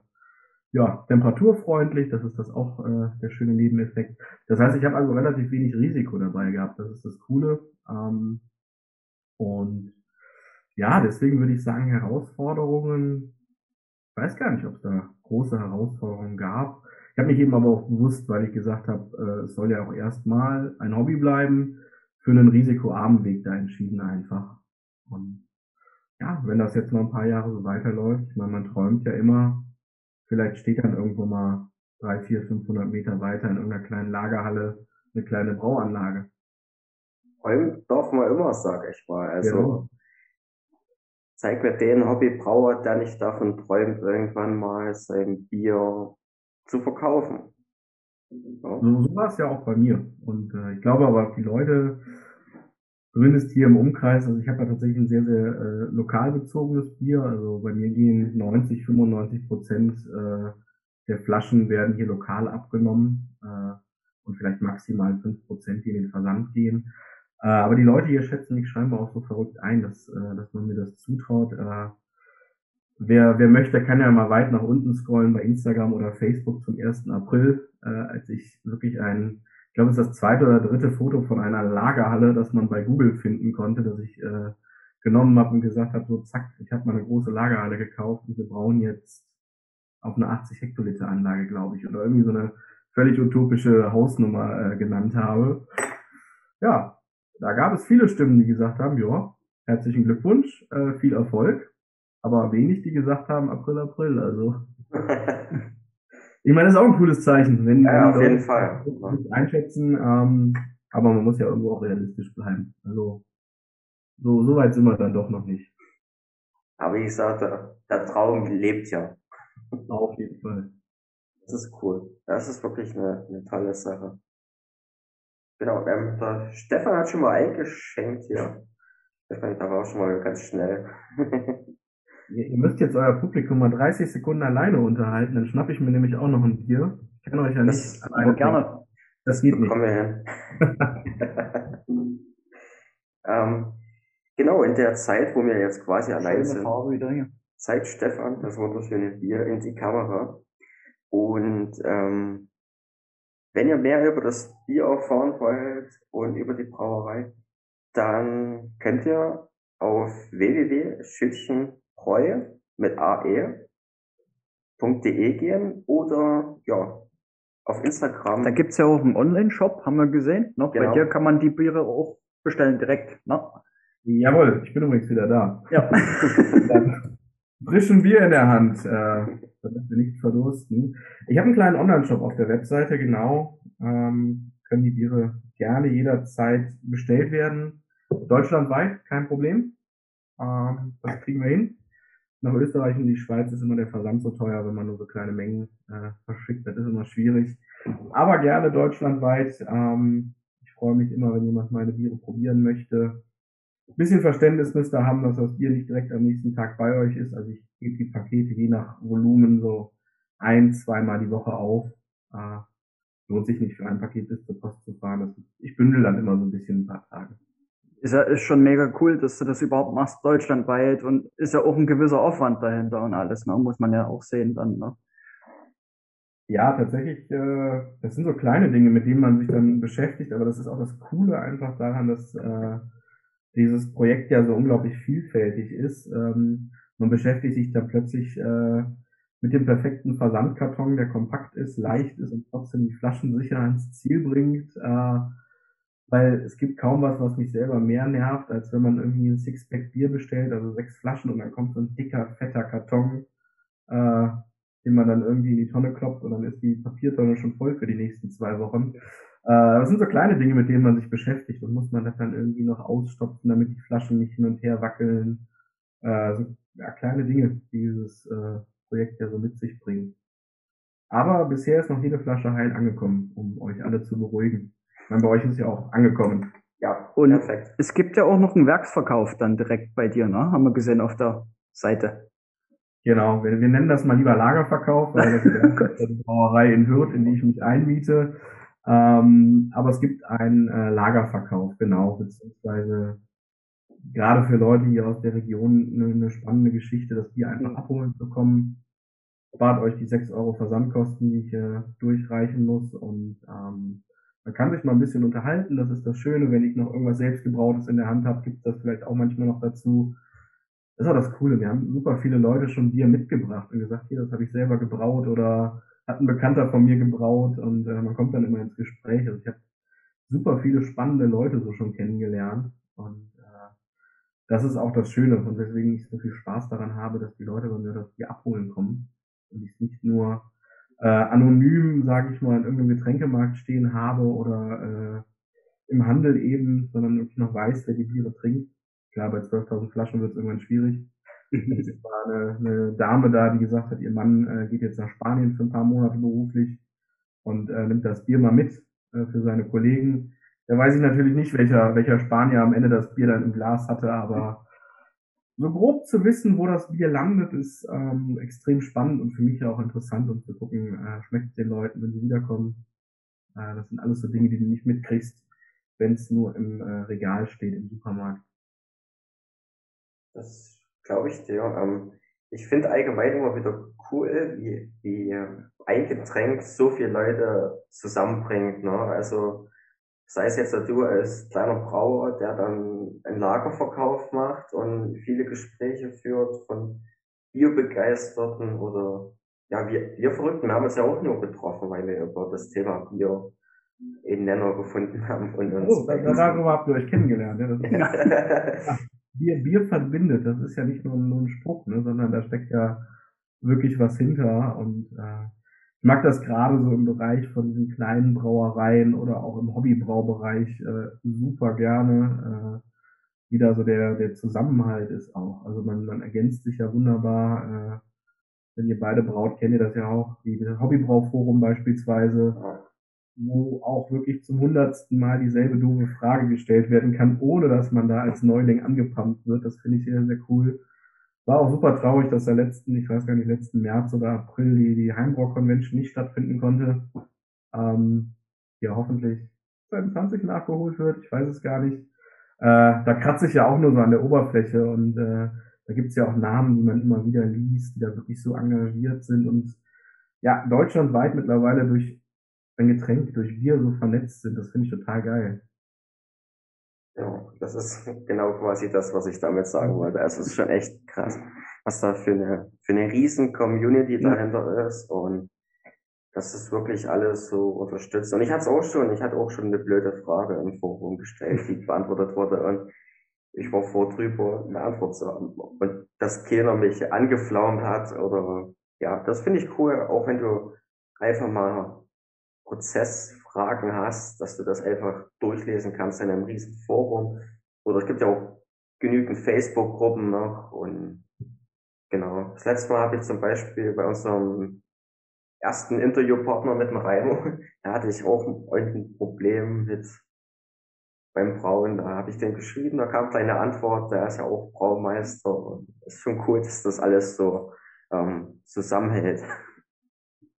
ja, temperaturfreundlich. Das ist das auch äh, der schöne Nebeneffekt. Das heißt, ich habe also relativ wenig Risiko dabei gehabt. Das ist das Coole. Ähm, und ja, deswegen würde ich sagen, Herausforderungen, ich weiß gar nicht, ob es da große Herausforderungen gab. Ich habe mich eben aber auch bewusst, weil ich gesagt habe, äh, es soll ja auch erstmal ein Hobby bleiben, für einen risikoarmen Weg da entschieden einfach. Wenn das jetzt noch ein paar Jahre so weiterläuft, ich meine, man träumt ja immer, vielleicht steht dann irgendwo mal drei, vier, 500 Meter weiter in irgendeiner kleinen Lagerhalle eine kleine Brauanlage. Träumen darf man immer, sage ich mal. Also Genau. zeig mir den Hobbybrauer, der nicht davon träumt, irgendwann mal sein Bier zu verkaufen. So, so war es ja auch bei mir. Und äh, ich glaube aber, die Leute, zumindest hier im Umkreis, also ich habe ja tatsächlich ein sehr, sehr äh, lokal bezogenes Bier. Also bei mir gehen 90, 95 Prozent äh, der Flaschen werden hier lokal abgenommen äh, und vielleicht maximal 5 Prozent, die in den Versand gehen. Äh, aber die Leute hier schätzen mich scheinbar auch so verrückt ein, dass, äh, dass man mir das zutraut. Äh, Wer, wer möchte, kann ja mal weit nach unten scrollen bei Instagram oder Facebook zum 1. April, äh, als ich wirklich ein, ich glaube, es ist das zweite oder dritte Foto von einer Lagerhalle, das man bei Google finden konnte, das ich äh, genommen habe und gesagt habe, so zack, ich habe mal eine große Lagerhalle gekauft und wir brauchen jetzt auf eine 80 Hektoliter Anlage, glaube ich, oder irgendwie so eine völlig utopische Hausnummer äh, genannt habe. Ja, da gab es viele Stimmen, die gesagt haben, ja, herzlichen Glückwunsch, äh, viel Erfolg aber wenig, die gesagt haben, April, April. Also, ich meine, das ist auch ein cooles Zeichen, wenn, Ja, auf jeden Fall. einschätzen. Ähm, aber man muss ja irgendwo auch realistisch bleiben. Also, so, so weit sind wir dann doch noch nicht. Aber wie gesagt, der, der Traum lebt ja. Auf jeden Fall. Das ist cool. Das ist wirklich eine, eine tolle Sache. Genau, ähm, der Stefan hat schon mal eingeschenkt hier. Stefan, da war auch schon mal ganz schnell. Ihr, müsst jetzt euer Publikum mal 30 Sekunden alleine unterhalten, dann schnappe ich mir nämlich auch noch ein Bier. Ich kann euch ja Das- nicht Aber alleine gerne. Das geht nicht. Kommen wir hin. ähm, genau, in der Zeit, wo wir jetzt quasi allein Schöne sind, Farbe zeigt Stefan das wunderschöne Bier in die Kamera. Und ähm, wenn ihr mehr über das Bier erfahren wollt und über die Brauerei, dann könnt ihr auf www.schütchenbräu mit ae.de gehen oder ja, auf Instagram. Da gibt's ja auch einen Online-Shop, haben wir gesehen. Ne? Bei Genau. dir kann man die Biere auch bestellen direkt. Ne? Jawohl, ich bin übrigens wieder da. Ja. Dann frischen Bier in der Hand, äh, damit wir nicht verdursten. Ich habe einen kleinen Online-Shop auf der Webseite, genau. Ähm, können die Biere gerne jederzeit bestellt werden. Deutschlandweit, kein Problem. Ähm, das kriegen wir hin. Nach Österreich und die Schweiz ist immer der Versand so teuer, wenn man nur so kleine Mengen äh, verschickt. Das ist immer schwierig. Aber gerne deutschlandweit. Ähm, ich freue mich immer, wenn jemand meine Biere probieren möchte. Ein bisschen Verständnis müsst ihr haben, dass das Bier nicht direkt am nächsten Tag bei euch ist. Also ich gebe die Pakete je nach Volumen so ein, zweimal die Woche auf. Äh, lohnt sich nicht für ein Paket bis zur Post zu fahren. Ich bündel dann immer so ein bisschen ein paar Tage. Ist ja ist schon mega cool, dass du das überhaupt machst, deutschlandweit und ist ja auch ein gewisser Aufwand dahinter und alles, ne? Muss man ja auch sehen dann, ne? Ja, tatsächlich, äh, das sind so kleine Dinge, mit denen man sich dann beschäftigt, aber das ist auch das Coole einfach daran, dass äh, dieses Projekt ja so unglaublich vielfältig ist. Ähm, man beschäftigt sich dann plötzlich äh, mit dem perfekten Versandkarton, der kompakt ist, leicht ist und trotzdem die Flaschen sicher ans Ziel bringt. Äh, weil es gibt kaum was, was mich selber mehr nervt, als wenn man irgendwie ein Sixpack Bier bestellt, also sechs Flaschen und dann kommt so ein dicker, fetter Karton, äh, den man dann irgendwie in die Tonne klopft und dann ist die Papiertonne schon voll für die nächsten zwei Wochen. Äh, das sind so kleine Dinge, mit denen man sich beschäftigt und muss man das dann irgendwie noch ausstopfen, damit die Flaschen nicht hin und her wackeln. Äh, so, ja, kleine Dinge, die dieses äh, Projekt ja so mit sich bringen. Aber bisher ist noch jede Flasche heil angekommen, um euch alle zu beruhigen. Meine, bei euch ist ja auch angekommen. Ja, Und perfekt. es gibt ja auch noch einen Werksverkauf dann direkt bei dir, ne? Haben wir gesehen auf der Seite. Genau, wir, wir nennen das mal lieber Lagerverkauf, weil das ist die Brauerei in Hürth, in die ich mich einmiete. Ähm, aber es gibt einen äh, Lagerverkauf, genau, beziehungsweise gerade für Leute hier aus der Region eine, eine spannende Geschichte, das Bier einfach abholen zu kommen. Spart euch die 6 Euro Versandkosten, die ich äh, durchreichen muss und ähm, man kann sich mal ein bisschen unterhalten, das ist das Schöne, wenn ich noch irgendwas selbstgebrautes in der Hand habe, gibt es das vielleicht auch manchmal noch dazu. Das ist auch das Coole, wir haben super viele Leute schon Bier mitgebracht und gesagt, hier, das habe ich selber gebraut oder hat ein Bekannter von mir gebraut und äh, man kommt dann immer ins Gespräch. Also ich habe super viele spannende Leute so schon kennengelernt und äh, das ist auch das Schöne und weswegen ich so viel Spaß daran habe, dass die Leute bei mir das Bier abholen kommen und ich nicht nur äh, anonym, sage ich mal, in irgendeinem Getränkemarkt stehen habe oder äh, im Handel eben, sondern wirklich noch weiß, wer die Biere trinkt. Klar, bei 12.000 Flaschen wird es irgendwann schwierig. Es war eine, eine Dame da, die gesagt hat, ihr Mann äh, geht jetzt nach Spanien für ein paar Monate beruflich und äh, nimmt das Bier mal mit äh, für seine Kollegen. Da weiß ich natürlich nicht, welcher, welcher Spanier am Ende das Bier dann im Glas hatte, aber so grob zu wissen, wo das Bier landet, ist ähm, extrem spannend und für mich auch interessant, um zu gucken, äh, schmeckt es den Leuten, wenn sie wiederkommen. Äh, das sind alles so Dinge, die du nicht mitkriegst, wenn es nur im äh, Regal steht im Supermarkt. Das glaube ich dir. Ähm, ich finde allgemein immer wieder cool, wie, wie ein Getränk so viele Leute zusammenbringt. Ne? Also sei es jetzt du als kleiner Brauer, der dann einen Lagerverkauf macht und viele Gespräche führt von Bierbegeisterten oder ja, wir, wir Verrückten, wir haben uns ja auch nur getroffen, weil wir über das Thema Bier einen Nenner gefunden haben und uns Oh, da, da- darüber habt ihr euch kennengelernt. Ja? Das ist, Bier, Bier verbindet, das ist ja nicht nur, nur ein Spruch, ne, sondern da steckt ja wirklich was hinter. Und äh, ich mag das gerade so im Bereich von diesen kleinen Brauereien oder auch im Hobbybraubereich äh, super gerne, äh, wie da so der, der Zusammenhalt ist auch. Also man, man ergänzt sich ja wunderbar. Äh, wenn ihr beide braut, kennt ihr das ja auch, wie das Hobbybrauforum beispielsweise wo auch wirklich zum hundertsten Mal dieselbe doofe Frage gestellt werden kann, ohne dass man da als Neuling angepumpt wird. Das finde ich sehr, sehr cool. War auch super traurig, dass der letzten, ich weiß gar nicht, letzten März oder April die, die Heimbrau Convention nicht stattfinden konnte. Ähm, ja, hoffentlich 2020 nachgeholt wird, ich weiß es gar nicht. Äh, da kratze ich ja auch nur so an der Oberfläche und äh, da gibt's ja auch Namen, die man immer wieder liest, die da wirklich so engagiert sind und ja, deutschlandweit mittlerweile durch ein Getränk durch Bier so vernetzt sind. Das finde ich total geil. Ja, das ist genau quasi das, was ich damit sagen wollte. Also es ist schon echt krass, was da für eine, für eine riesen Community dahinter ist und das ist wirklich alles so unterstützt. Und ich hatte es auch schon, ich hatte auch schon eine blöde Frage im Forum gestellt, die beantwortet wurde und ich war froh drüber, eine Antwort zu haben. Und dass keiner mich angeflaumt hat oder, ja, das finde ich cool, auch wenn du einfach mal Prozessfragen hast, dass du das einfach durchlesen kannst in einem riesen Forum. Oder es gibt ja auch genügend Facebook-Gruppen noch und genau. Das letzte Mal habe ich zum Beispiel bei unserem ersten Interviewpartner mit dem Raimo, da hatte ich auch ein Problem mit beim Brauen, da habe ich den geschrieben, da kam gleich eine Antwort, der ist ja auch Braumeister und ist schon cool, dass das alles so ähm, zusammenhält.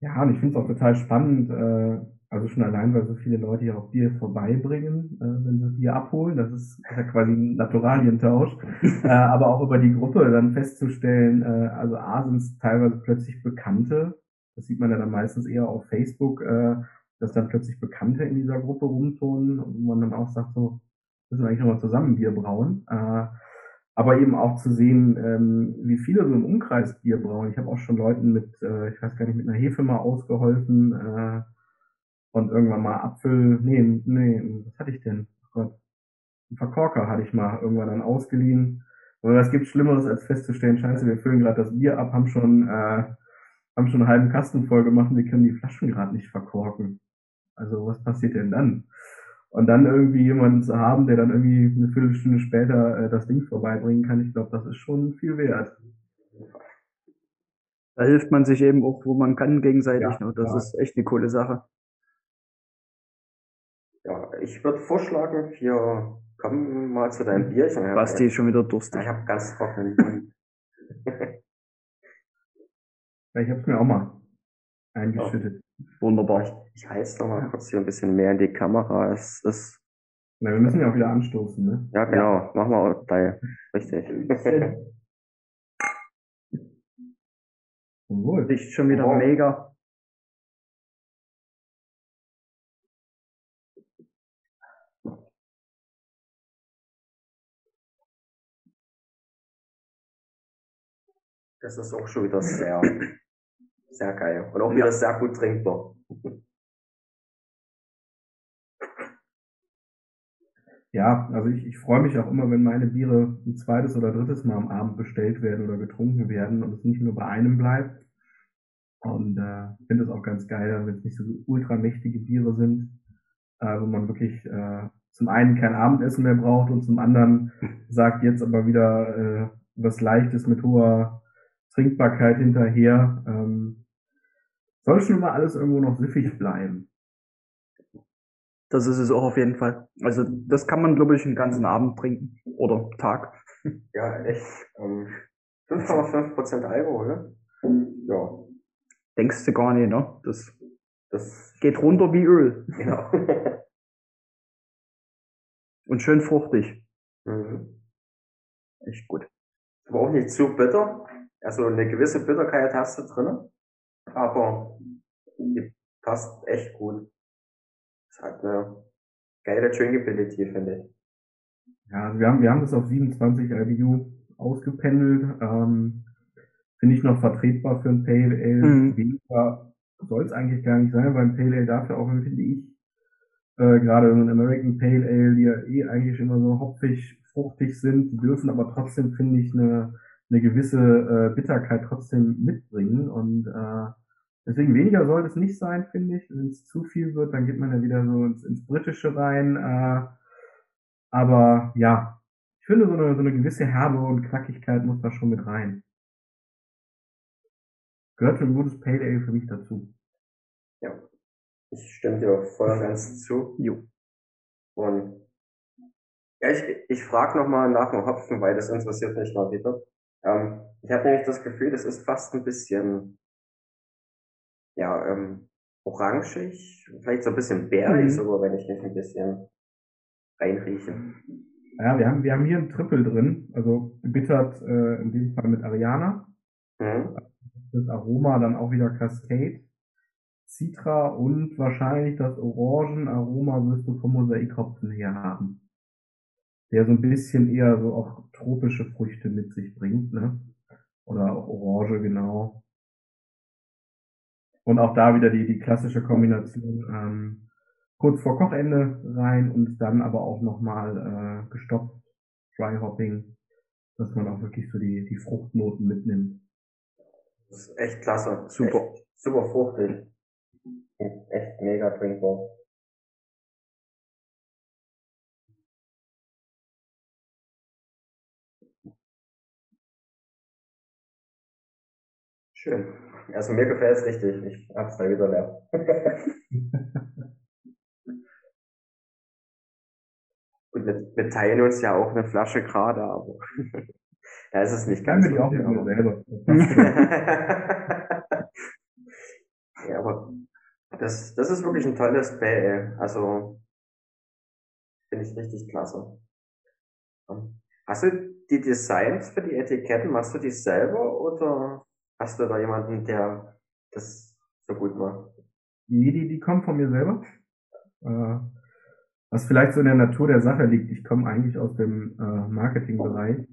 Ja, und ich finde es auch total spannend, äh, also schon allein, weil so viele Leute hier auch Bier vorbeibringen, äh, wenn sie Bier abholen. Das ist ja quasi ein Naturalientausch. äh, aber auch über die Gruppe dann festzustellen, äh, also A sind es teilweise plötzlich Bekannte. Das sieht man ja dann meistens eher auf Facebook, äh, dass dann plötzlich Bekannte in dieser Gruppe rumturnen und man dann auch sagt, so, müssen wir eigentlich nochmal zusammen Bier brauen. Äh, aber eben auch zu sehen, ähm, wie viele so im Umkreis Bier brauen. Ich habe auch schon Leuten mit, äh, ich weiß gar nicht, mit einer Hefe mal ausgeholfen äh, und irgendwann mal Apfel, nee, nee, was hatte ich denn? Oh Gott, einen Verkorker hatte ich mal irgendwann dann ausgeliehen. Aber was gibt Schlimmeres, als festzustellen, scheiße, wir füllen gerade das Bier ab, haben schon, äh, haben schon einen halben Kasten voll gemacht und wir können die Flaschen gerade nicht verkorken. Also was passiert denn dann? Und dann irgendwie jemanden zu haben, der dann irgendwie eine Viertelstunde später äh, das Ding vorbeibringen kann, ich glaube, das ist schon viel wert. Da hilft man sich eben auch, wo man kann, gegenseitig. Ja, ne? Das ja. ist echt eine coole Sache. Ja, ich würde vorschlagen, wir kommen mal zu deinem Bierchen. Ja, Basti ist schon wieder Ja, durstig. ich habe ganz trockenen Mund. Ja, ich habe es mir auch mal eingeschüttet. Wunderbar. Ich, ich halte noch mal kurz hier ein bisschen mehr in die Kamera. Es ist, Na, wir müssen ja auch wieder anstoßen, ne? ja genau, machen wir auch gleich. Richtig. Wohl. Riecht schon wieder Wow. mega. Das ist auch schon wieder sehr, sehr geil. Und auch wieder sehr gut trinkbar. Ja, also ich, ich freue mich auch immer, wenn meine Biere ein zweites oder drittes Mal am Abend bestellt werden oder getrunken werden und es nicht nur bei einem bleibt. Und äh, finde es auch ganz geil, wenn es nicht so ultramächtige Biere sind, äh, wo man wirklich äh, zum einen kein Abendessen mehr braucht und zum anderen sagt jetzt aber wieder äh, was Leichtes mit hoher Trinkbarkeit hinterher. Ähm, soll schon immer alles irgendwo noch süffig bleiben. Das ist es auch auf jeden Fall. Also das kann man, glaube ich, einen ganzen Abend trinken. Oder Tag. Ja, echt. Ähm, 5,5% Alkohol, ne? Ja, Denkst du gar nicht, ne? Das das, geht runter wie Öl. genau. Und schön fruchtig. mhm. Echt gut. Aber auch nicht zu bitter. Also eine gewisse Bitterkeit hast du drin, aber die passt echt gut. Es hat eine geile Drinkability, finde ich. Ja, also wir haben, wir haben das auf 27 IBU ausgependelt. Ähm, Finde ich noch vertretbar für ein Pale Ale. Mhm. Weniger soll es eigentlich gar nicht sein, weil ein Pale Ale dafür auch, finde ich, äh, gerade so ein American Pale Ale, die ja eh eigentlich immer so hopfig, fruchtig sind, die dürfen aber trotzdem, finde ich, eine, eine gewisse äh, Bitterkeit trotzdem mitbringen. Und äh, deswegen weniger soll es nicht sein, finde ich. Wenn es zu viel wird, dann geht man ja wieder so ins, ins Britische rein. Äh, aber ja, ich finde, so eine, so eine gewisse Herbe und Knackigkeit muss da schon mit rein. Gehört schon ein gutes Pale Ale für mich dazu. Ja. Ich stimme dir voll und ganz zu. Jo. Und ja, ich, ich frage nochmal nach dem Hopfen, weil das interessiert mich mal wieder. Ähm, ich habe nämlich das Gefühl, das ist fast ein bisschen, ja, ähm, orangig, vielleicht so ein bisschen bärig Mhm. sogar, wenn ich nicht ein bisschen reinrieche. Ja, wir haben, wir haben hier ein Triple drin, also gebittert äh, in dem Fall mit Ariana. Mhm. Das Aroma dann auch wieder Cascade. Citra und wahrscheinlich das Orangenaroma wirst du vom Mosaikhopfen her haben. Der so ein bisschen eher so auch tropische Früchte mit sich bringt, ne? Oder auch Orange, genau. Und auch da wieder die, die klassische Kombination, ähm, kurz vor Kochende rein und dann aber auch nochmal äh, gestoppt, Dry Hopping, dass man auch wirklich so die, die Fruchtnoten mitnimmt. Das ist echt klasse. Super. Echt, super fruchtig. Echt mega trinkbar. Schön. Also mir gefällt es richtig. Ich hab's mal wieder leer. wir, wir teilen uns ja auch eine Flasche gerade, aber da ist es nicht Dann ganz ich auch so. mit mir selber. ja, aber das, das ist wirklich ein tolles Bild. Also finde ich richtig klasse. Hast du die Designs für die Etiketten, machst du die selber oder hast du da jemanden, der das so gut macht? Nee, die, die kommen von mir selber. Äh, was vielleicht so in der Natur der Sache liegt. Ich komme eigentlich aus dem äh, Marketingbereich.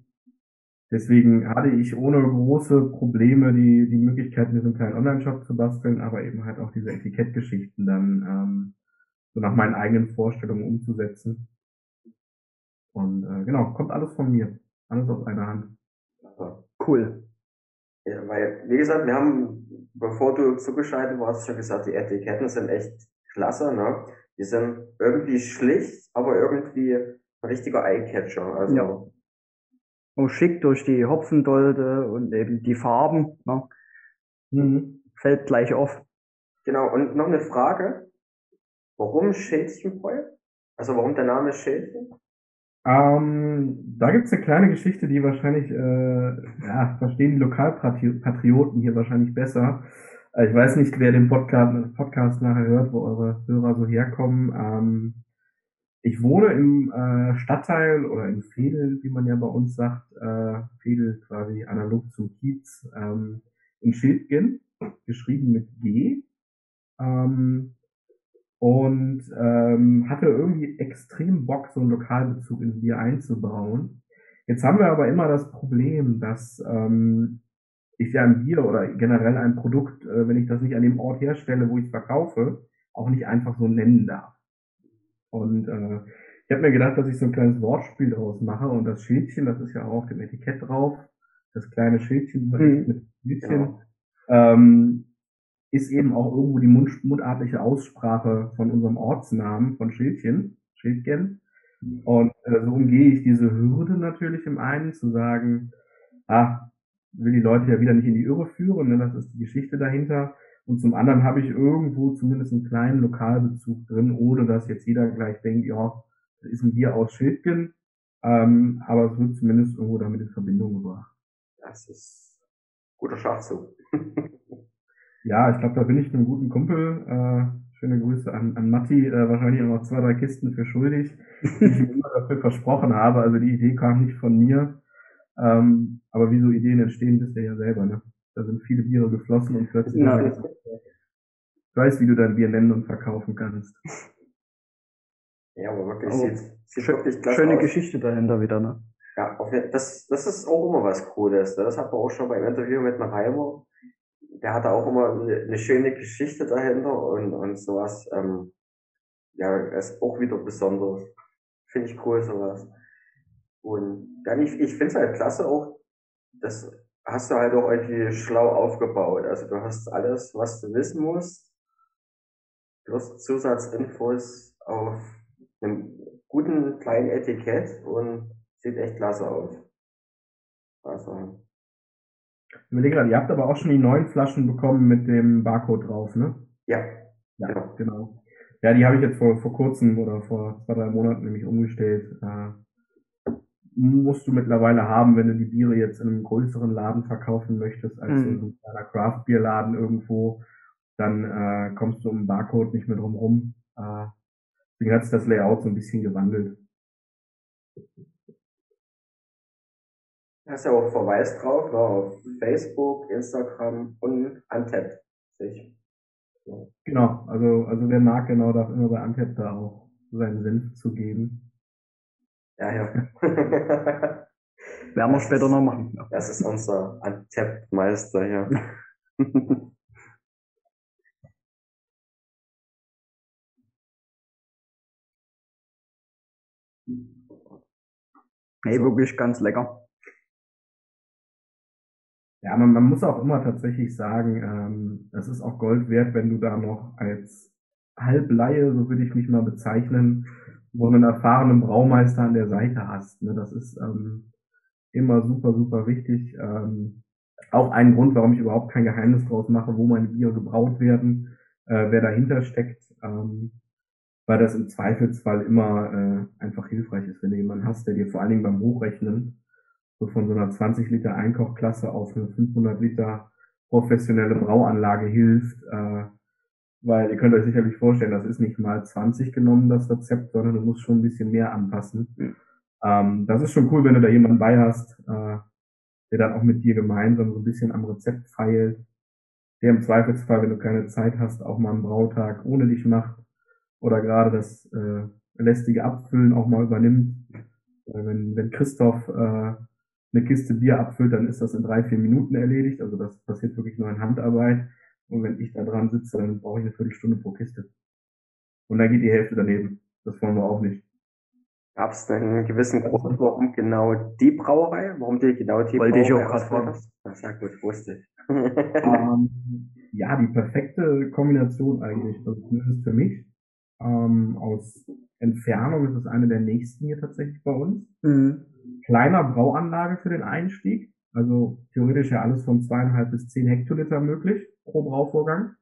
Deswegen hatte ich ohne große Probleme die, die Möglichkeit, mir so einen kleinen Online-Shop zu basteln, aber eben halt auch diese Etikettgeschichten dann ähm, so nach meinen eigenen Vorstellungen umzusetzen. Und äh, genau, kommt alles von mir. Alles aus einer Hand. Cool. Ja, weil, wie gesagt, wir haben, bevor du zugeschaltet warst, schon gesagt, die Etiketten sind echt klasse, ne? Die sind irgendwie schlicht, aber irgendwie ein richtiger Eyecatcher. Also, Ja. Und schick durch die Hopfendolde und eben die Farben, ne? Mhm. Fällt gleich auf. genau. Und noch eine Frage. Warum Schälchenbräu? Also, warum der Name Schälchen? Ähm, da gibt's eine kleine Geschichte, die wahrscheinlich, äh, ja, verstehen die Lokalpatrioten hier wahrscheinlich besser. Äh, ich weiß nicht, wer den Podcast, Podcast nachher hört, wo eure Hörer so herkommen. Ähm, ich wohne im äh, Stadtteil oder in Veedel, wie man ja bei uns sagt, äh, Veedel quasi analog zum Kiez, ähm, in Schildgen, geschrieben mit G. Ähm, und ähm, hatte irgendwie extrem Bock, so einen Lokalbezug ins Bier einzubauen. Jetzt haben wir aber immer das Problem, dass ähm, ich ja ein Bier oder generell ein Produkt, äh, wenn ich das nicht an dem Ort herstelle, wo ich es verkaufe, auch nicht einfach so nennen darf. Und äh, ich habe mir gedacht, dass ich so ein kleines Wortspiel draus mache und das Schildchen, das ist ja auch auf dem Etikett drauf, das kleine Schildchen Mhm. mit Schildchen, Genau. ähm, ist eben auch irgendwo die mund mundartliche Aussprache von unserem Ortsnamen von Schildchen, Schildgen. Und äh, so umgehe ich diese Hürde natürlich im einen zu sagen, ah, will die Leute ja wieder nicht in die Irre führen, ne, das ist die Geschichte dahinter. Und zum anderen habe ich irgendwo zumindest einen kleinen Lokalbezug drin, ohne dass jetzt jeder gleich denkt, ja, das ist ein Bier aus Schildgen, ähm, aber es wird zumindest irgendwo damit in Verbindung gebracht. Das ist guter Schachzug. Ja, ich glaube, da bin ich einem guten Kumpel. Äh, schöne Grüße an, an Matti, äh, wahrscheinlich auch noch zwei, drei Kisten für schuldig, die ich ihm immer dafür versprochen habe. Also die Idee kam nicht von mir. Ähm, aber wie so Ideen entstehen, wisst ihr ja selber, ne? Da sind viele Biere geflossen und plötzlich Na. habe ich weiß, wie du dein Bier nennen und verkaufen kannst. Ja, aber wirklich, Aber sieht, sieht Schö- wirklich klasse Schöne aus. Geschichte dahinter wieder, ne? Ja, auf jeden- das, das ist auch immer was Cooles. ne? Das hat man auch schon beim Interview mit dem Reimer. Der hatte auch immer eine, schöne Geschichte dahinter und, und sowas. Ähm, ja, ist auch wieder besonders. Finde ich cool, sowas. Und dann, ich, ich finde es halt klasse auch, das hast du halt auch irgendwie schlau aufgebaut. Also du hast alles, was du wissen musst, plus Zusatzinfos auf einem guten kleinen Etikett und sieht echt klasse aus. Also, Ich überlege gerade, ihr habt aber auch schon die neuen Flaschen bekommen mit dem Barcode drauf, ne? ja, Ja, Genau. genau. Ja, die habe ich jetzt vor, vor kurzem oder vor zwei, drei Monaten nämlich umgestellt. Äh, musst du mittlerweile haben, wenn du die Biere jetzt in einem größeren Laden verkaufen möchtest, als Mhm. in einem kleiner Craft-Bier-Laden irgendwo, dann äh, kommst du um den Barcode nicht mehr drum rum. Äh, deswegen hat sich das Layout so ein bisschen gewandelt. Da ist ja auch Verweis drauf, ne, auf Facebook, Instagram und. Sich. Genau, also, also wer mag, genau, darf immer bei Antep da auch seinen Senf zu geben. Ja, ja. Werden wir Das später ist- noch machen. Ja. Das ist unser Untapped-Meister hier. Nee, wirklich ganz lecker. Ja, man, man muss auch immer tatsächlich sagen, ähm, es ist auch Gold wert, wenn du da noch als Halblaie, so würde ich mich mal bezeichnen, so einen erfahrenen Braumeister an der Seite hast. Ne? Das ist ähm, immer super, super wichtig. Ähm, auch ein Grund, warum ich überhaupt kein Geheimnis draus mache, wo meine Biere gebraut werden, äh, wer dahinter steckt. Ähm, weil das im Zweifelsfall immer äh, einfach hilfreich ist, wenn du jemanden hast, der dir vor allen Dingen beim Hochrechnen so von so einer 20 Liter Einkochklasse auf eine 500 Liter professionelle Brauanlage hilft, äh, weil ihr könnt euch sicherlich vorstellen, das ist nicht mal 20 genommen, das Rezept, sondern du musst schon ein bisschen mehr anpassen. Mhm. Ähm, das ist schon cool, wenn du da jemanden bei hast, äh, der dann auch mit dir gemeinsam so ein bisschen am Rezept feilt, der im Zweifelsfall, wenn du keine Zeit hast, auch mal einen Brautag ohne dich macht oder gerade das äh, lästige Abfüllen auch mal übernimmt. Äh, wenn, wenn Christoph äh, eine Kiste Bier abfüllt, dann ist das in drei, vier Minuten erledigt. Also das passiert wirklich nur in Handarbeit. Und wenn ich da dran sitze, dann brauche ich eine Viertelstunde pro Kiste. Und dann geht die Hälfte daneben. Das wollen wir auch nicht. Gab es denn einen gewissen Grund, warum genau die Brauerei? Warum die genau die Wollte Brauerei? Wollte ich auch gerade fragen. Das ja gut, wusste ich. ähm, ja, die perfekte Kombination eigentlich. Also zumindest für mich. Ähm, aus Entfernung ist es eine der nächsten hier tatsächlich bei uns. Mhm kleiner Brauanlage für den Einstieg. Also theoretisch ja alles von zweieinhalb bis zehn Hektoliter möglich pro Brauvorgang.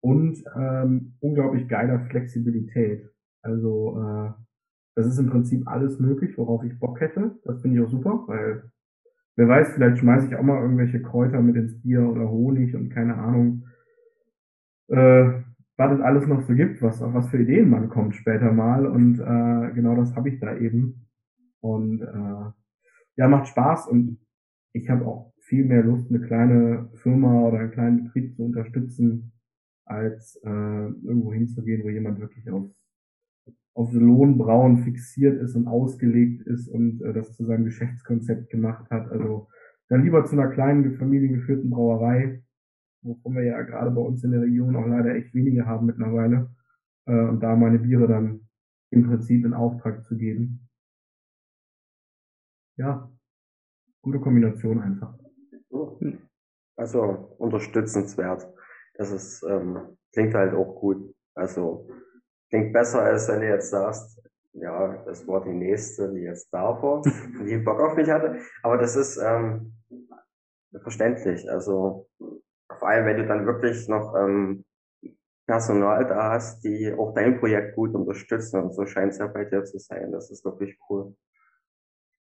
Und ähm, unglaublich geiler Flexibilität. Also äh, das ist im Prinzip alles möglich, worauf ich Bock hätte. Das finde ich auch super, weil wer weiß, vielleicht schmeiße ich auch mal irgendwelche Kräuter mit ins Bier oder Honig und keine Ahnung, äh, was es alles noch so gibt, was auf was für Ideen man kommt später mal. Und äh, genau das habe ich da eben. Und äh, ja, macht Spaß und ich habe auch viel mehr Lust, eine kleine Firma oder einen kleinen Betrieb zu unterstützen, als äh, irgendwo hinzugehen, wo jemand wirklich auf, auf Lohnbrauen fixiert ist und ausgelegt ist und äh, das zu seinem Geschäftskonzept gemacht hat. Also dann lieber zu einer kleinen familiengeführten Brauerei, wovon wir ja gerade bei uns in der Region auch leider echt wenige haben mittlerweile, äh, und da meine Biere dann im Prinzip in Auftrag zu geben ja, gute Kombination einfach. Also unterstützenswert. Das ist, ähm, klingt halt auch gut. Also klingt besser, als wenn du jetzt sagst, ja, das war die nächste, die jetzt da war, die Bock auf mich hatte. Aber das ist ähm, verständlich. Also vor allem, wenn du dann wirklich noch ähm, Personal da hast, die auch dein Projekt gut unterstützen. Und so scheint es ja bei dir zu sein. Das ist wirklich cool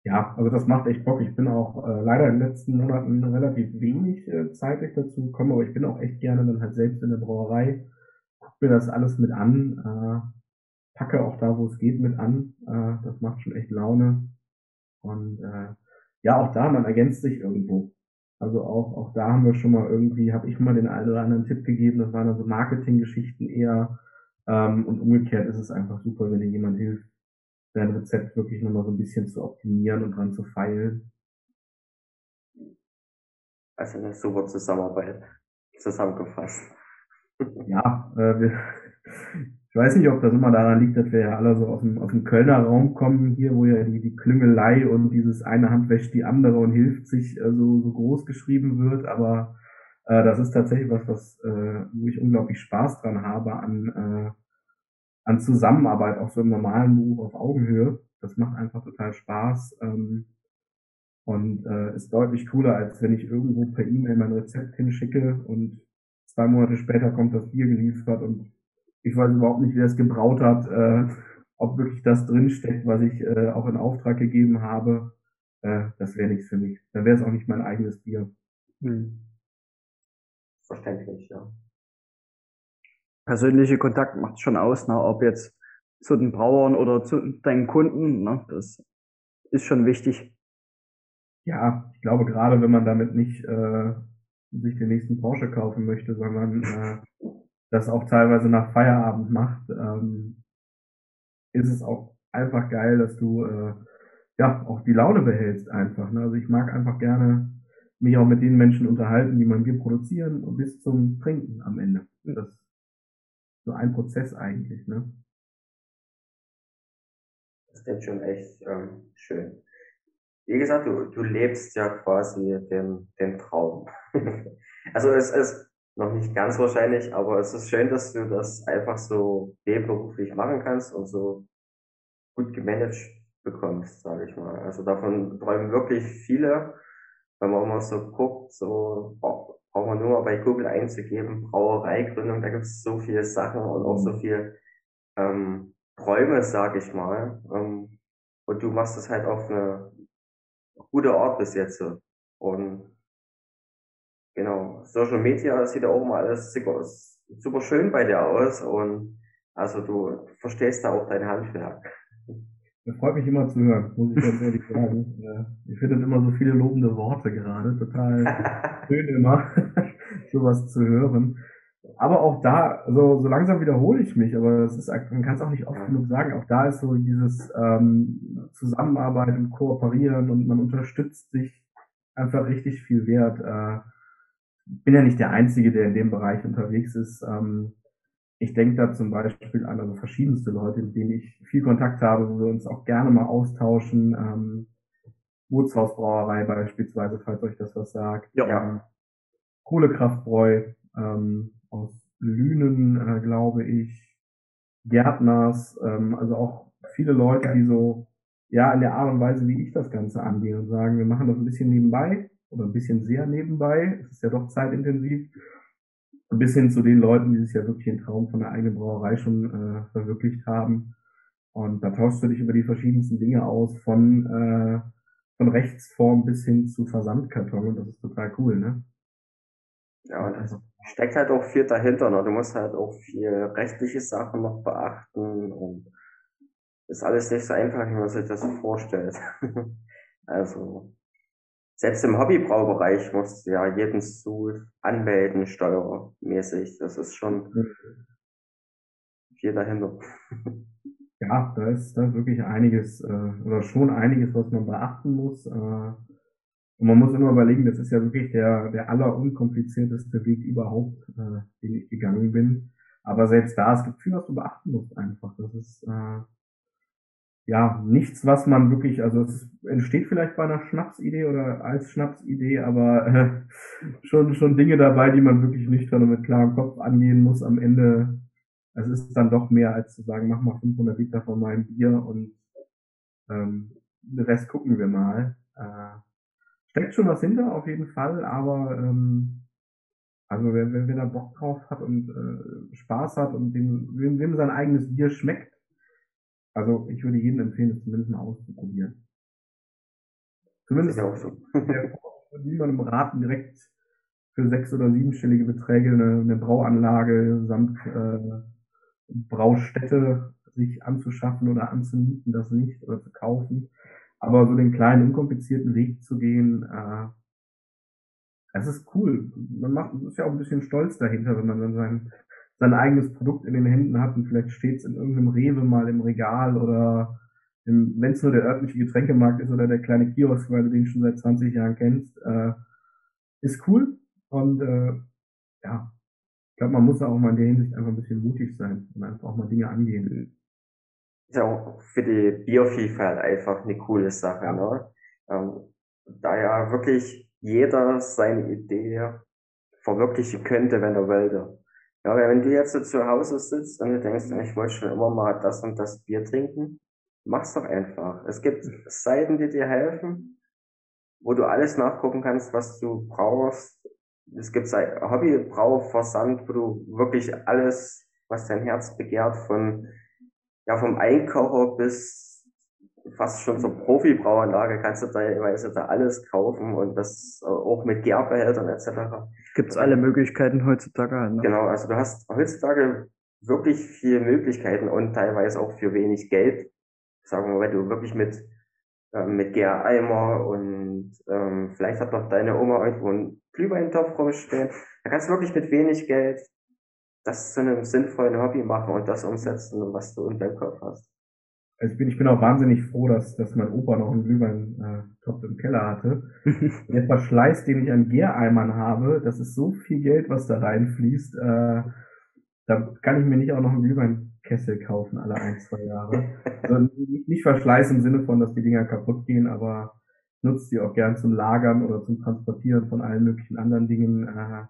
ja, also das macht echt Bock. Ich bin auch äh, leider in den letzten Monaten relativ wenig äh, zeitlich dazu gekommen, aber ich bin auch echt gerne dann halt selbst in der Brauerei, guck mir das alles mit an, äh, packe auch da, wo es geht, mit an. Äh, das macht schon echt Laune. Und äh, ja, auch da, man ergänzt sich irgendwo. Also auch, auch da haben wir schon mal irgendwie, habe ich mal den einen oder anderen Tipp gegeben, das waren dann so Marketinggeschichten eher. Ähm, und umgekehrt ist es einfach super, wenn dir jemand hilft, dein Rezept wirklich nochmal so ein bisschen zu optimieren und dran zu feilen. Also eine super Zusammenarbeit zusammengefasst. Ja, äh, wir, ich weiß nicht, ob das immer daran liegt, dass wir ja alle so aus dem, aus dem Kölner Raum kommen, hier, wo ja die, die Klüngelei und dieses eine Hand wäscht die andere und hilft sich äh, so, so groß geschrieben wird, aber äh, das ist tatsächlich was, was äh, wo ich unglaublich Spaß dran habe an äh, an Zusammenarbeit, auch so im normalen Beruf auf Augenhöhe. Das macht einfach total Spaß ähm, und äh, ist deutlich cooler, als wenn ich irgendwo per E-Mail mein Rezept hinschicke und zwei Monate später kommt das Bier geliefert und ich weiß überhaupt nicht, wer es gebraut hat, äh, ob wirklich das drinsteckt, was ich äh, auch in Auftrag gegeben habe. Äh, das wäre nichts für mich. Dann wäre es auch nicht mein eigenes Bier. Hm. Verständlich, ja persönliche Kontakt macht schon aus, ne? ob jetzt zu den Brauern oder zu deinen Kunden. Ne? Das ist schon wichtig. Ja, ich glaube, gerade wenn man damit nicht äh, sich den nächsten Porsche kaufen möchte, sondern äh, das auch teilweise nach Feierabend macht, ähm, ist es auch einfach geil, dass du äh, ja auch die Laune behältst einfach. Ne? Also ich mag einfach gerne mich auch mit den Menschen unterhalten, die mein Bier produzieren und bis zum Trinken am Ende. Das so ein Prozess eigentlich, ne? Das ist schon echt ähm, schön. Wie gesagt, du, du lebst ja quasi den, den Traum. also es ist noch nicht ganz wahrscheinlich, aber es ist schön, dass du das einfach so nebenberuflich machen kannst und so gut gemanagt bekommst, sage ich mal. Also davon träumen wirklich viele, wenn man mal so guckt, so braucht man nur mal bei Google einzugeben, Brauereigründung, da gibt es so viele Sachen und auch so mhm. viel ähm, Träume, sag ich mal. Ähm, und du machst es halt auf eine gute Art bis jetzt. Und genau, Social Media sieht ja auch immer alles super, super schön bei dir aus. Und also du verstehst da auch dein Handwerk. Das freut mich immer zu hören, muss ich ganz ehrlich sagen. Ich finde immer so viele lobende Worte gerade. Total schön immer, sowas zu hören. Aber auch da, so, so langsam wiederhole ich mich, aber es ist, man kann es auch nicht oft genug sagen. Auch da ist so dieses ähm, Zusammenarbeiten, Kooperieren und man unterstützt sich einfach richtig viel wert. Äh, bin ja nicht der Einzige, der in dem Bereich unterwegs ist. Ähm, ich denke da zum Beispiel an also verschiedenste Leute, mit denen ich viel Kontakt habe, wo wir uns auch gerne mal austauschen. Ähm, Bootshausbrauerei beispielsweise, falls euch das was sagt. Ja. Ähm, Kohlekraftbräu ähm, aus Lünen, äh, glaube ich. Gärtners, ähm, also auch viele Leute, die so, ja, in der Art und Weise, wie ich das Ganze angehe und sagen, wir machen das ein bisschen nebenbei oder ein bisschen sehr nebenbei. Es ist ja doch zeitintensiv bis hin zu den Leuten, die sich ja wirklich den Traum von der eigenen Brauerei schon äh, verwirklicht haben. Und da tauschst du dich über die verschiedensten Dinge aus, von, äh, von Rechtsform bis hin zu Versandkarton. Und das ist total cool, ne? Ja, und das steckt halt auch viel dahinter. Ne? Du musst halt auch viel rechtliche Sachen noch beachten und ist alles nicht so einfach, wie man sich das so vorstellt. also selbst im Hobbybraubereich musst du ja jeden Sud anmelden, steuermäßig. Das ist schon viel dahinter. Ja, da ist, da ist wirklich einiges, äh, oder schon einiges, was man beachten muss. Äh, und man muss immer überlegen, das ist ja wirklich der, der allerunkomplizierteste Weg überhaupt, äh, den ich gegangen bin. Aber selbst da, es gibt viel, was du beachten musst einfach. Das ist, äh, ja, nichts, was man wirklich, also es entsteht vielleicht bei einer Schnapsidee oder als Schnapsidee, aber äh, schon, schon Dinge dabei, die man wirklich nüchtern und mit klarem Kopf angehen muss. Am Ende, es ist dann doch mehr als zu sagen, mach mal 500 Liter von meinem Bier und ähm, den Rest gucken wir mal. Äh, steckt schon was hinter, auf jeden Fall, aber ähm, also wer, wer, wer da Bock drauf hat und äh, Spaß hat und dem, wem, wem sein eigenes Bier schmeckt, also ich würde jedem empfehlen, es zumindest mal auszuprobieren. Zumindest auch so. der niemandem raten, direkt für sechs- oder siebenstellige Beträge eine, eine Brauanlage samt äh, Braustätte sich anzuschaffen oder anzumieten, das nicht oder zu kaufen. Aber so den kleinen, unkomplizierten Weg zu gehen, äh, es ist cool. Man macht, ist ja auch ein bisschen stolz dahinter, wenn man dann sein sein eigenes Produkt in den Händen hat und vielleicht steht es in irgendeinem Rewe mal im Regal oder wenn es nur der örtliche Getränkemarkt ist oder der kleine Kiosk, weil du den schon seit 20 Jahren kennst, äh, ist cool. Und äh, ja, ich glaube, man muss auch mal in der Hinsicht einfach ein bisschen mutig sein und einfach auch mal Dinge angehen. Ist ja auch für die Biovielfalt einfach eine coole Sache, ja. ne? Ähm, da ja wirklich jeder seine Idee verwirklichen könnte, wenn er wollte. Ja, aber wenn du jetzt so zu Hause sitzt und du denkst, ich wollte schon immer mal das und das Bier trinken, mach's doch einfach. Es gibt Seiten, die dir helfen, wo du alles nachgucken kannst, was du brauchst. Es gibt Hobbybrauversand, wo du wirklich alles, was dein Herz begehrt, von, ja, vom Einkocher bis fast schon zur Profi-Brauanlage kannst du teilweise da alles kaufen und das auch mit Gärbehältern etc. Gibt es alle Möglichkeiten heutzutage halt, ne? Genau, also du hast heutzutage wirklich viele Möglichkeiten und teilweise auch für wenig Geld. Sagen wir mal, wenn du wirklich mit, ähm, mit Gäreimer und ähm, vielleicht hat noch deine Oma irgendwo einen Glühweintopf rumstehen. Da kannst du wirklich mit wenig Geld das zu einem sinnvollen Hobby machen und das umsetzen, was du in deinem Kopf hast. Also ich bin, ich bin auch wahnsinnig froh, dass, dass mein Opa noch einen Glühwein-Topf äh, im Keller hatte. Der Verschleiß, den ich an Gäreimern habe, das ist so viel Geld, was da reinfließt. Äh, da kann ich mir nicht auch noch einen Glühweinkessel kaufen, alle ein, zwei Jahre. Also nicht, nicht Verschleiß im Sinne von, dass die Dinger kaputt gehen, aber nutzt die auch gern zum Lagern oder zum Transportieren von allen möglichen anderen Dingen. Äh,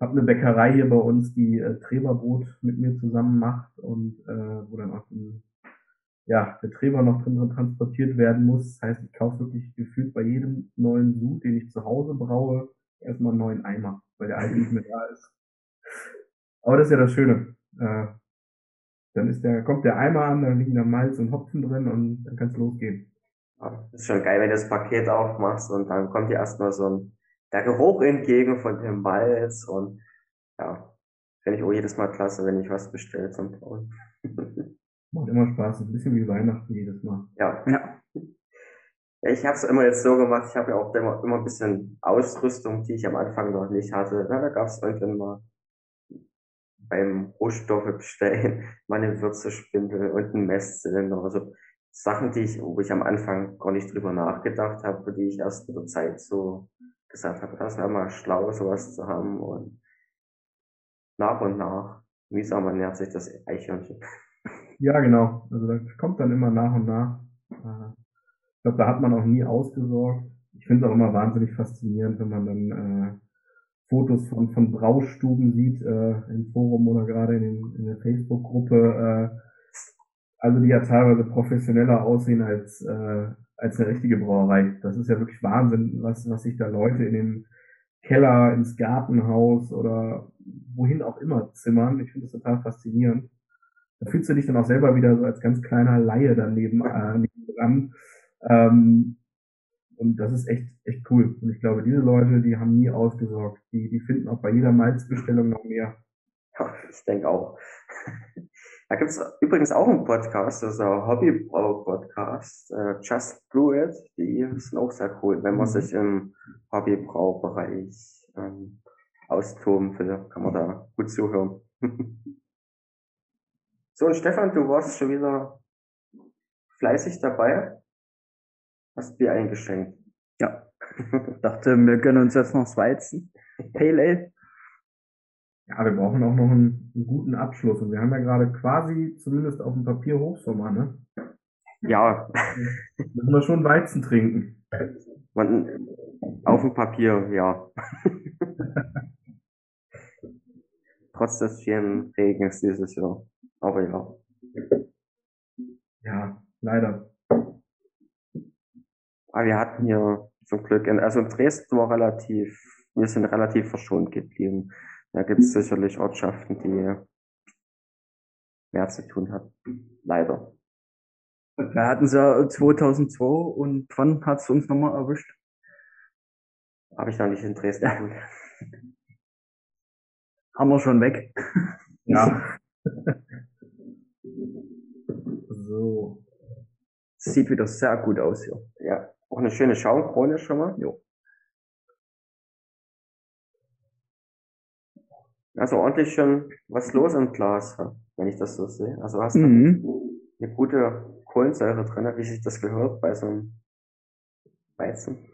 habe eine Bäckerei hier bei uns, die äh, Treberbrot mit mir zusammen macht und äh, wo dann auch ein ja, der Träger noch drin transportiert werden muss. Das heißt, ich kaufe wirklich gefühlt bei jedem neuen Sud, den ich zu Hause braue, erstmal einen neuen Eimer, weil der alte nicht mehr da ist. Aber das ist ja das Schöne. Äh, Dann ist der, kommt der Eimer an, da liegen da Malz und Hopfen drin und dann kann's losgehen. Ja, ist schon geil, wenn du das Paket aufmachst und dann kommt dir erstmal so ein, der Geruch entgegen von dem Malz und ja, finde ich auch jedes Mal klasse, wenn ich was bestelle zum Brauen. Macht immer Spaß, ein bisschen wie Weihnachten jedes Mal. Ja, Ja. Ich habe es immer jetzt so gemacht, ich habe ja auch immer, immer ein bisschen Ausrüstung, die ich am Anfang noch nicht hatte. Na, da gab es irgendwann mal beim Rohstoffe bestellen mal eine Würzespindel und einen Messzylinder. Also Sachen, die ich, wo ich am Anfang gar nicht drüber nachgedacht habe, die ich erst mit der Zeit so gesagt habe, das wäre mal schlau, sowas zu haben. Und nach und nach, mühsam ernährt sich das Eichhörnchen. Ja, genau. Also das kommt dann immer nach und nach. Äh, Ich glaube, da hat man auch nie ausgesorgt. Ich finde es auch immer wahnsinnig faszinierend, wenn man dann äh, Fotos von, von Braustuben sieht äh, im Forum oder gerade in, in der Facebook-Gruppe. Äh, also die ja teilweise professioneller aussehen als, äh, als eine richtige Brauerei. Das ist ja wirklich Wahnsinn, was, was sich da Leute in den Keller, ins Gartenhaus oder wohin auch immer zimmern. Ich finde das total faszinierend. Da fühlst du dich dann auch selber wieder so als ganz kleiner Laie daneben äh, nebenan. Ähm, und das ist echt, echt cool. Und ich glaube, diese Leute, die haben nie ausgesorgt. Die, die finden auch bei jeder Malzbestellung noch mehr. Ich denke auch. Da gibt's übrigens auch einen Podcast, das ist ein Hobbybrau-Podcast, äh, Just Brew It. Die sind auch sehr cool, wenn man Mhm. sich im Hobbybraubereich ähm, austoben will, kann man da gut zuhören. so, Stefan, du warst schon wieder fleißig dabei. Hast Bier eingeschenkt. Ja. Dachte, wir gönnen uns jetzt noch das Weizen. Pale Ale. Ja, wir brauchen auch noch einen, einen guten Abschluss. Und wir haben ja gerade quasi zumindest auf dem Papier Hochsommer, ne? Ja, Müssen wir schon Weizen trinken. man, auf dem Papier, ja. Trotz des vielen Regens dieses Jahr. Aber ja. Ja, leider. Aber wir hatten hier zum Glück, in, also in Dresden war relativ, wir sind relativ verschont geblieben. Da gibt es sicherlich Ortschaften, die mehr zu tun hatten. Leider. Wir hatten sie ja 2002 und wann hat es uns nochmal erwischt? Habe ich noch nicht in Dresden. gefunden. Haben wir schon weg. Ja. so. Sieht wieder sehr gut aus hier. Ja, auch eine schöne Schaumkrone schon mal. Jo. Also ordentlich schon was los im Glas, wenn ich das so sehe. Also hast du Mhm. eine gute Kohlensäure drin, wie sich das gehört bei so einem Weizen.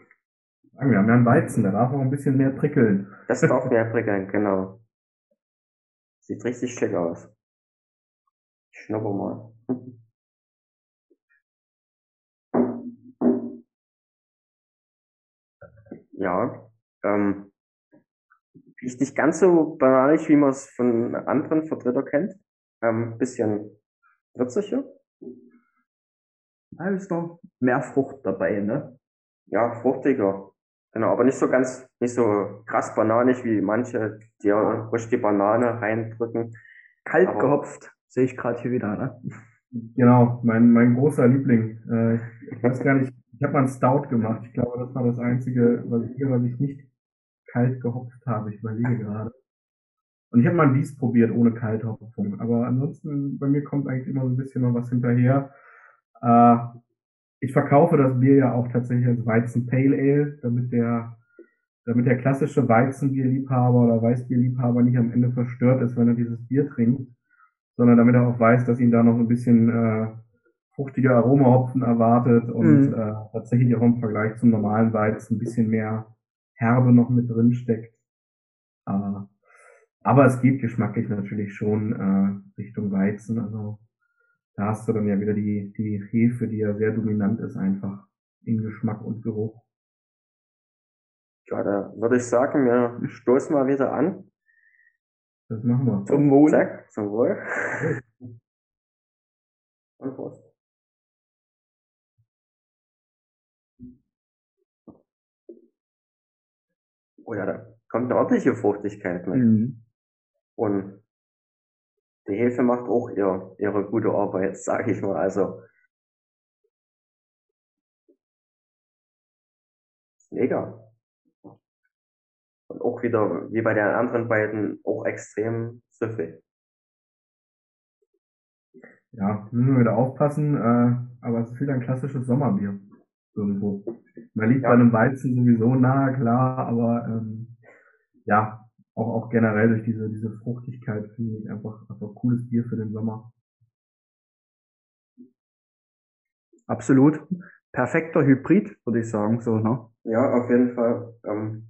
Wir haben ja einen Weizen, der darf auch ein bisschen mehr prickeln. Das darf mehr prickeln, genau. Sieht richtig schick aus. Ich schnupper mal. Ja, ähm, riecht nicht ganz so banalig, wie man es von anderen Vertreter kennt. Ähm, bisschen würziger. Da ist noch mehr Frucht dabei, ne? Ja, fruchtiger. Genau, aber nicht so ganz, nicht so krass bananig wie manche, die ja ruhig die Banane reindrücken. Kalt Aber- gehopft, sehe ich gerade hier wieder, ne? Genau, mein, mein großer Liebling. Äh, ich weiß gar nicht, ich habe mal einen Stout gemacht. Ich glaube, das war das einzige, was ich, was ich nicht kalt gehopft habe. Ich überlege gerade. Und ich habe mal ein Wies probiert ohne Kalthopfung. Aber ansonsten, bei mir kommt eigentlich immer so ein bisschen noch was hinterher. Äh, ich verkaufe das Bier ja auch tatsächlich als Weizen Pale Ale, damit der, damit der klassische Weizenbierliebhaber oder Weißbierliebhaber nicht am Ende verstört ist, wenn er dieses Bier trinkt sondern damit er auch weiß, dass ihn da noch ein bisschen äh, fruchtige Aromahopfen erwartet und Mhm. äh, tatsächlich auch im Vergleich zum normalen Weizen ein bisschen mehr Herbe noch mit drin steckt. Äh, aber es geht geschmacklich natürlich schon äh, Richtung Weizen. Also da hast du dann ja wieder die, die Hefe, die ja sehr dominant ist einfach in Geschmack und Geruch. Ja, da würde ich sagen, wir stoßen mal wieder an. Das machen wir. Zum Wohl. Zack, zum Wohl. Und Prost. Oh ja, da kommt eine ordentliche Fruchtigkeit mit. Mhm. Und die Hefe macht auch ihr, ihre gute Arbeit, sage ich mal. Also mega. Und auch wieder, wie bei den anderen beiden, auch extrem süffig. Ja, müssen wir wieder aufpassen, äh, aber es ist wieder ein klassisches Sommerbier irgendwo. Man liegt Ja. bei einem Weizen sowieso nahe, klar, aber ähm, ja, auch, auch generell durch diese, diese Fruchtigkeit finde ich einfach, einfach cooles Bier für den Sommer. Absolut. Perfekter Hybrid, würde ich sagen, so, ne? Ja, auf jeden Fall. Ähm,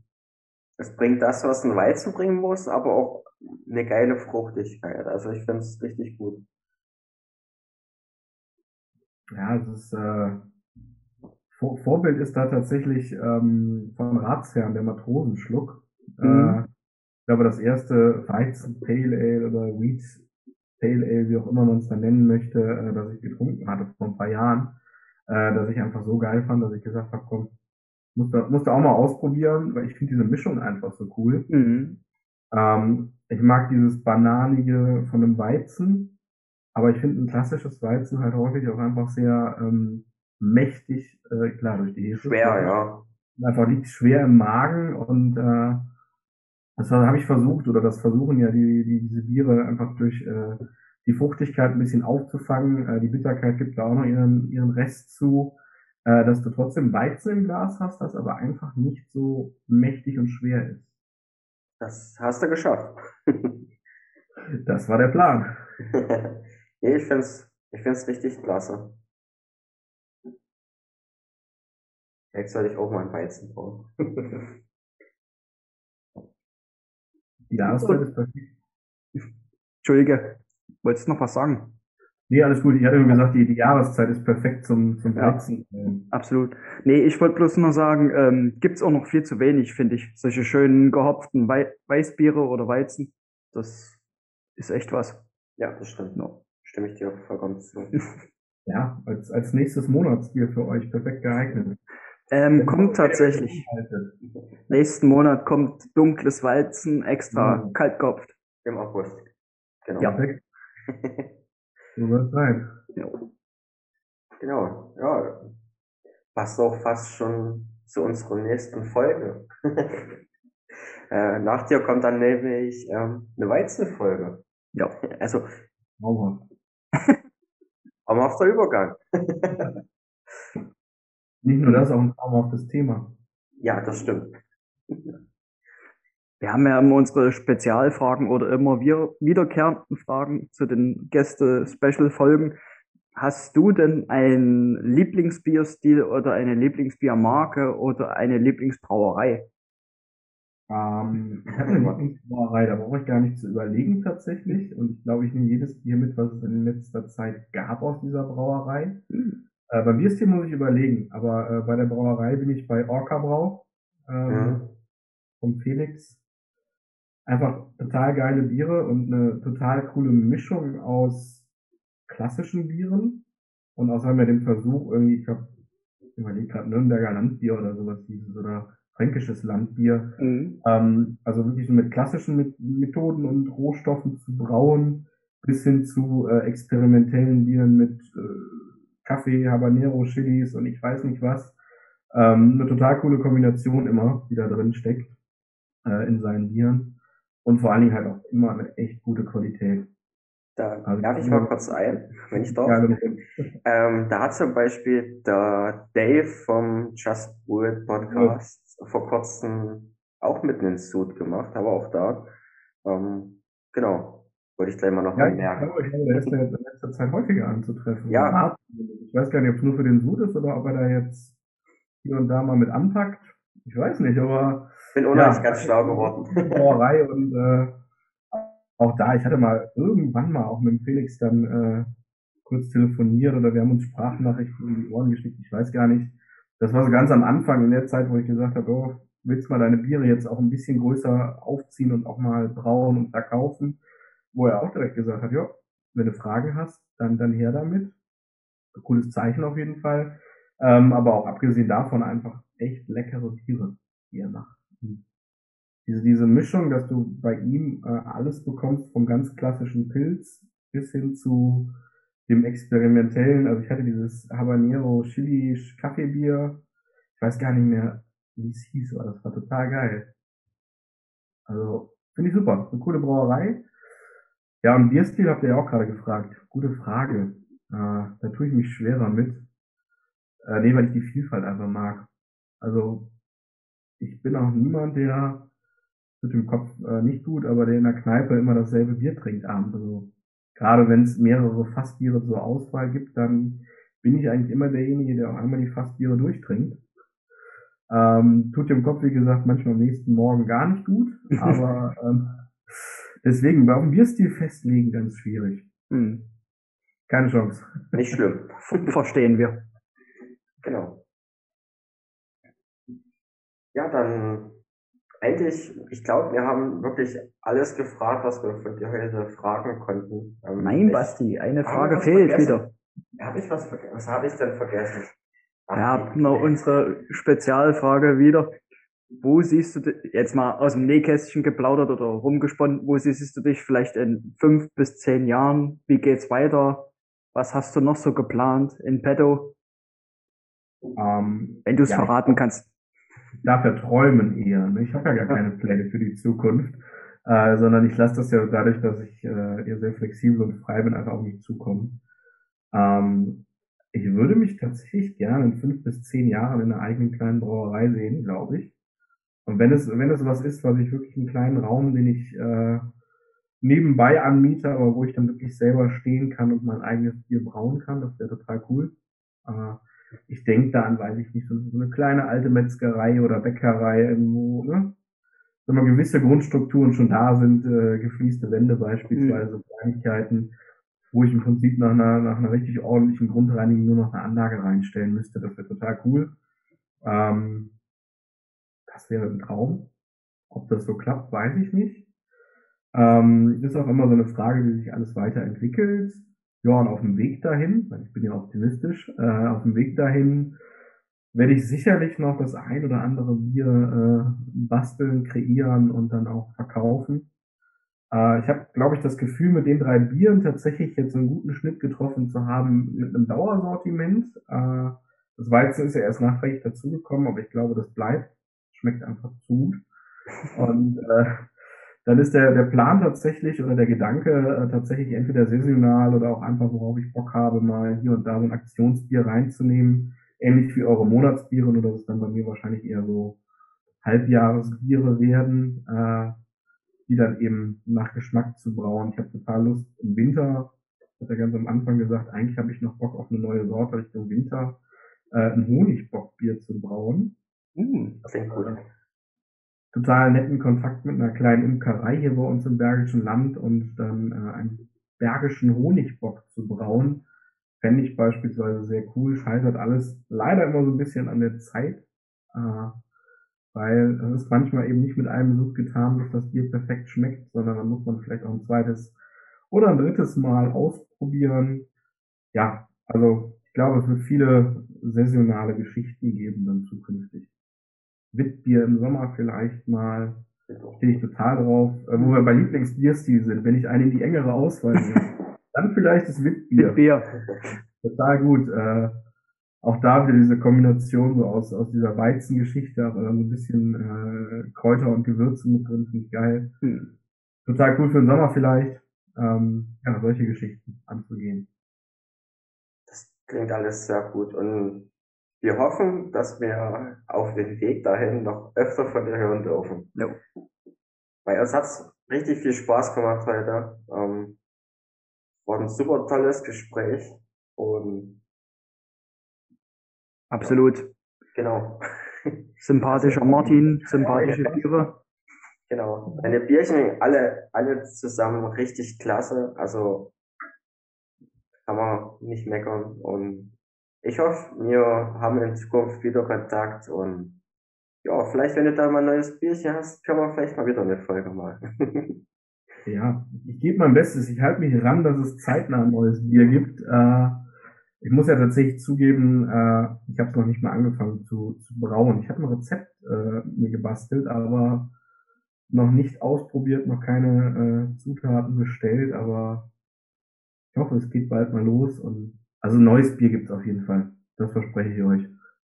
es bringt das, was ein Weizen bringen muss, aber auch eine geile Fruchtigkeit. Also ich finde es richtig gut. Ja, es ist äh, Vor Vorbild ist da tatsächlich ähm, von Ratsherrn der Matrosenschluck. Mhm. Äh, ich glaube, das erste Weizen Pale Ale oder Wheat Pale Ale, wie auch immer man es dann nennen möchte, äh, das ich getrunken hatte vor ein paar Jahren, äh, dass ich einfach so geil fand, dass ich gesagt habe, komm, musst du, musst du auch mal ausprobieren, weil ich finde diese Mischung einfach so cool. Mhm. Ähm, ich mag dieses Bananige von einem Weizen, aber ich finde ein klassisches Weizen halt häufig auch einfach sehr ähm, mächtig, äh, klar, durch die Hefe. Schwer, ja. Einfach liegt schwer im Magen und äh, das habe ich versucht, oder das versuchen ja die, die diese Biere einfach durch äh, die Fruchtigkeit ein bisschen aufzufangen. Äh, die Bitterkeit gibt da auch noch ihren, ihren Rest zu, äh, dass du trotzdem Weizen im Glas hast, das aber einfach nicht so mächtig und schwer ist. Das hast du geschafft. Das war der Plan. nee, ich find's, ich find's richtig klasse. Jetzt soll ich auch mal einen Weizen bauen. Die Jahreszeit ist perfekt. Entschuldige, wolltest du noch was sagen? Nee, alles gut. Ich hatte nur gesagt, die, die Jahreszeit ist perfekt zum, zum Ja. Weizen. Ähm, Absolut. Nee, ich wollte bloß nur sagen, ähm, gibt's auch noch viel zu wenig, finde ich. Solche schönen gehopften Wei Weißbiere oder Weizen. Das ist echt was. Ja, das stimmt. No. Stimme ich dir vollkommen zu. Ja, als, als nächstes Monatsbier für euch perfekt geeignet. Ähm, kommt tatsächlich. Nächsten Monat kommt dunkles Weizen extra Mhm. kalt. Im August. Genau. Ja. Perfekt. So es sein. Genau, ja. Passt auch fast schon zu unserer nächsten Folge. äh, nach dir kommt dann nämlich ähm, eine Weizenfolge. Ja. Also, Traumhaft. traumhafter Übergang. Nicht nur das, auch ein traumhaftes Thema. Ja, das stimmt. Wir haben ja immer unsere Spezialfragen oder immer wir wiederkehrenden Fragen zu den Gäste-Special-Folgen. Hast du denn einen Lieblingsbierstil oder eine Lieblingsbiermarke oder eine Lieblingsbrauerei? Ähm, ich habe eine Lieblingsbrauerei, da brauche ich gar nicht zu überlegen tatsächlich. Und ich glaube, ich nehme jedes Bier mit, was es in letzter Zeit gab aus dieser Brauerei. Hm. Äh, beim Bierstil muss ich überlegen, aber äh, bei der Brauerei bin ich bei Orca Brau ähm, Mhm. vom Felix. Einfach total geile Biere und eine total coole Mischung aus klassischen Bieren und außerdem ja dem Versuch irgendwie, ich glaube, ich überlege gerade Nürnberger Landbier oder sowas hieß es oder fränkisches Landbier. Mhm. Ähm, also wirklich so mit klassischen Met- Methoden und Rohstoffen zu brauen, bis hin zu äh, experimentellen Bieren mit äh, Kaffee, Habanero, Chilis und ich weiß nicht was. Ähm, eine total coole Kombination immer, die da drin steckt äh, in seinen Bieren. Und vor allen Dingen halt auch immer eine echt gute Qualität. Da Also- werfe ich mal kurz ein, wenn ich darf. Ja, genau. Ähm, da hat zum Beispiel der Dave vom Just It Podcast vor kurzem auch mit einen Suit gemacht, aber auch da, ähm, genau, wollte ich gleich mal noch Ja, mal ich merken. glaube, ich glaube, der ist ja jetzt in letzter Zeit häufiger anzutreffen. Ja. Ich weiß gar nicht, ob es nur für den Sud ist oder ob er da jetzt hier und da mal mit anpackt. Ich weiß nicht, aber Bin Ja. unheimlich ganz schlau geworden. Brauerei und äh, auch da, ich hatte mal irgendwann mal auch mit dem Felix dann äh, kurz telefoniert oder wir haben uns Sprachnachrichten in die Ohren geschickt, ich weiß gar nicht. Das war so ganz am Anfang in der Zeit, wo ich gesagt habe, oh, willst mal deine Biere jetzt auch ein bisschen größer aufziehen und auch mal brauen und verkaufen, wo er auch direkt gesagt hat, ja, wenn du Fragen hast, dann, dann her damit. Cooles Zeichen auf jeden Fall. Ähm, aber auch abgesehen davon einfach echt leckere Biere, die er macht. Diese, diese Mischung, dass du bei ihm äh, alles bekommst, vom ganz klassischen Pilz bis hin zu dem experimentellen. Also ich hatte dieses Habanero Chili Kaffeebier. Ich weiß gar nicht mehr, wie es hieß, aber das war total geil. Also finde ich super. Eine coole Brauerei. Ja, und Bierstil habt ihr ja auch gerade gefragt. Gute Frage. Äh, da tue ich mich schwerer mit. Äh, nee, weil ich die Vielfalt einfach mag. Also ich bin auch niemand, der mit dem Kopf äh, nicht gut, aber der in der Kneipe immer dasselbe Bier trinkt abends. Also gerade wenn es mehrere Fassbiere zur Auswahl gibt, dann bin ich eigentlich immer derjenige, der auch einmal die Fassbiere durchtrinkt. Ähm, tut dem Kopf, wie gesagt, manchmal am nächsten Morgen gar nicht gut, aber ähm, deswegen, warum Bierstil festlegen, ganz schwierig. Hm. Keine Chance. Nicht schlimm. Verstehen wir. Genau. Ja, dann eigentlich, ich glaube, wir haben wirklich alles gefragt, was wir von dir heute fragen konnten. Ähm, Nein, Basti, eine Frage fehlt vergessen? wieder. Habe ich was vergessen? Was habe ich denn vergessen? Ach, ja, noch unsere Spezialfrage wieder. Wo siehst du, jetzt mal aus dem Nähkästchen geplaudert oder rumgesponnen, wo siehst du dich vielleicht in fünf bis zehn Jahren? Wie geht's weiter? Was hast du noch so geplant in petto? Ähm, Wenn du es ja, verraten kannst. Ich darf ja träumen eher. Ne? Ich habe ja gar keine Pläne für die Zukunft, äh, sondern ich lasse das ja dadurch, dass ich äh, eher sehr flexibel und frei bin, einfach auf mich zukommen. Ähm, ich würde mich tatsächlich gerne in fünf bis zehn Jahren in einer eigenen kleinen Brauerei sehen, glaube ich. Und wenn es, wenn es was ist, was ich wirklich einen kleinen Raum, den ich äh, nebenbei anmiete, aber wo ich dann wirklich selber stehen kann und mein eigenes Bier brauen kann, das wäre total cool. Äh, ich denke da an, weiß ich nicht, so, eine kleine alte Metzgerei oder Bäckerei irgendwo, ne? Wenn mal gewisse Grundstrukturen schon da sind, äh, gefließte Wände beispielsweise, mhm. Kleinigkeiten, wo ich im Prinzip nach einer, nach einer richtig ordentlichen Grundreinigung nur noch eine Anlage reinstellen müsste, das wäre total cool. Ähm, das wäre ein Traum. Ob das so klappt, weiß ich nicht. Ähm, ist auch immer so eine Frage, wie sich alles weiterentwickelt. Ja, und auf dem Weg dahin, weil ich bin ja optimistisch, äh, auf dem Weg dahin werde ich sicherlich noch das ein oder andere Bier äh, basteln, kreieren und dann auch verkaufen. Äh, ich habe, glaube ich, das Gefühl, mit den drei Bieren tatsächlich jetzt einen guten Schnitt getroffen zu haben mit einem Dauersortiment. Äh, das Weizen ist ja erst nachträglich dazugekommen, aber ich glaube, das bleibt. Schmeckt einfach zu gut. Und äh, dann ist der, der Plan tatsächlich oder der Gedanke äh, tatsächlich entweder saisonal oder auch einfach, worauf ich Bock habe, mal hier und da so ein Aktionsbier reinzunehmen. Ähnlich wie eure Monatsbiere, nur dass es dann bei mir wahrscheinlich eher so Halbjahresbiere werden, äh, die dann eben nach Geschmack zu brauen. Ich habe total Lust im Winter, hat er ganz am Anfang gesagt, eigentlich habe ich noch Bock auf eine neue Sorte Richtung Winter, äh, ein Honigbockbier zu brauen. Mm, das klingt gut. Total netten Kontakt mit einer kleinen Imkerei hier bei uns im Bergischen Land und dann äh, einen bergischen Honigbock zu brauen, fände ich beispielsweise sehr cool. Scheitert alles leider immer so ein bisschen an der Zeit, äh, weil es ist manchmal eben nicht mit einem Sud getan, dass das Bier perfekt schmeckt, sondern dann muss man vielleicht auch ein zweites oder ein drittes Mal ausprobieren. Ja, also ich glaube, es wird viele saisonale Geschichten geben dann zukünftig. Witbier im Sommer vielleicht mal. Stehe ich total drauf. Äh, wo wir bei Lieblingsbierstil sind, wenn ich einen in die engere Auswahl nehme, dann vielleicht das Witbier. Witbier. Total gut. Äh, auch da wieder diese Kombination so aus, aus dieser Weizengeschichte, aber dann so ein bisschen äh, Kräuter und Gewürze mit drin, finde ich geil. Hm. Total cool für den Sommer vielleicht. Ähm, ja, solche Geschichten anzugehen. Das klingt alles sehr gut und wir hoffen, dass wir auf dem Weg dahin noch öfter von dir hören dürfen. Ja. Weil es hat richtig viel Spaß gemacht heute. Ähm, war ein super tolles Gespräch und absolut. Ja, genau. Sympathischer Martin, sympathische Biere. Genau. Deine Bierchen alle, alle zusammen richtig klasse. Also kann man nicht meckern und ich hoffe, wir haben in Zukunft wieder Kontakt und ja, vielleicht, wenn du da mal ein neues Bierchen hast, können wir vielleicht mal wieder eine Folge machen. ja, ich gebe mein Bestes. Ich halte mich ran, dass es zeitnah ein neues Bier gibt. Äh, ich muss ja tatsächlich zugeben, äh, ich habe es noch nicht mal angefangen zu, zu brauen. Ich habe ein Rezept äh, mir gebastelt, aber noch nicht ausprobiert, noch keine äh, Zutaten bestellt, aber ich hoffe, es geht bald mal los und also neues Bier gibt's auf jeden Fall. Das verspreche ich euch.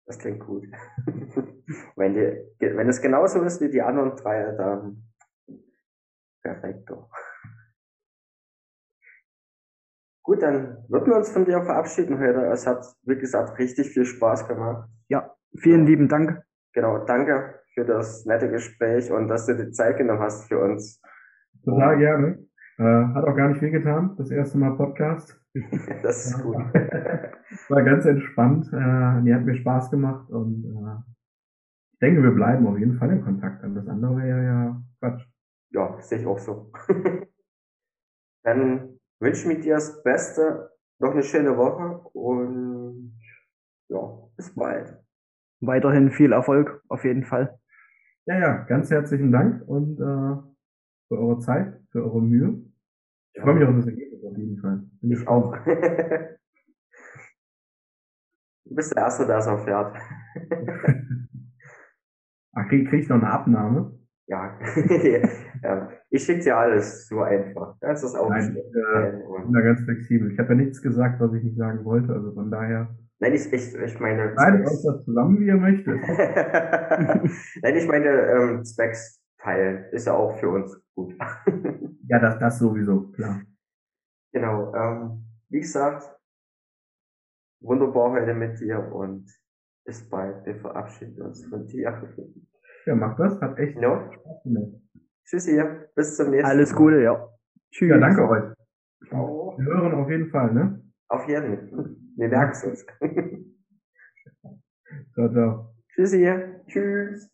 Das klingt gut. wenn, die, wenn es genauso ist wie die anderen drei, dann perfekt doch. Gut, dann würden wir uns von dir verabschieden heute. Es hat, wie gesagt, richtig viel Spaß gemacht. Ja, vielen lieben Dank. Genau, danke für das nette Gespräch und dass du die Zeit genommen hast für uns. Total und, gerne. Äh, hat auch gar nicht wehgetan, das erste Mal Podcast. das ist gut. War ganz entspannt. Äh, die hat mir Spaß gemacht und äh, ich denke, wir bleiben auf jeden Fall in Kontakt. Das andere wäre ja Quatsch. Ja, sehe ich auch so. Dann wünsche ich mir dir das Beste, noch eine schöne Woche und ja, bis bald. Weiterhin viel Erfolg, auf jeden Fall. Ja, ja, ganz herzlichen Dank und äh, für eure Zeit, für eure Mühe. Ich freue mich auf das auf jeden Fall. Bin ich auch. du bist der Erste, der es erfährt. Ach, krieg, krieg ich noch eine Abnahme? Ja, ja. ich schicke dir alles so einfach. Das ist auch Nein, ich äh, bin da ganz flexibel. Ich habe ja nichts gesagt, was ich nicht sagen wollte, also von daher. Nein, ich, ich, ich meine. Nein, euch das zusammen, wie ihr möchtet. Nein, ich meine, ähm, Specs teilen ist ja auch für uns gut. ja, das, das sowieso, klar. Genau, ähm, wie gesagt, wunderbar heute mit dir und bis bald. Wir verabschieden uns von dir. Ja, mach das. Hat echt no. Spaß gemacht. Tschüss hier. Bis zum nächsten Mal. Alles Gute, ja. Tschüss. Ja, danke euch. Ciao. Wir hören auf jeden Fall, ne? Auf jeden. Fall. Wir merken es uns. ciao, ciao. Tschüss hier. Tschüss.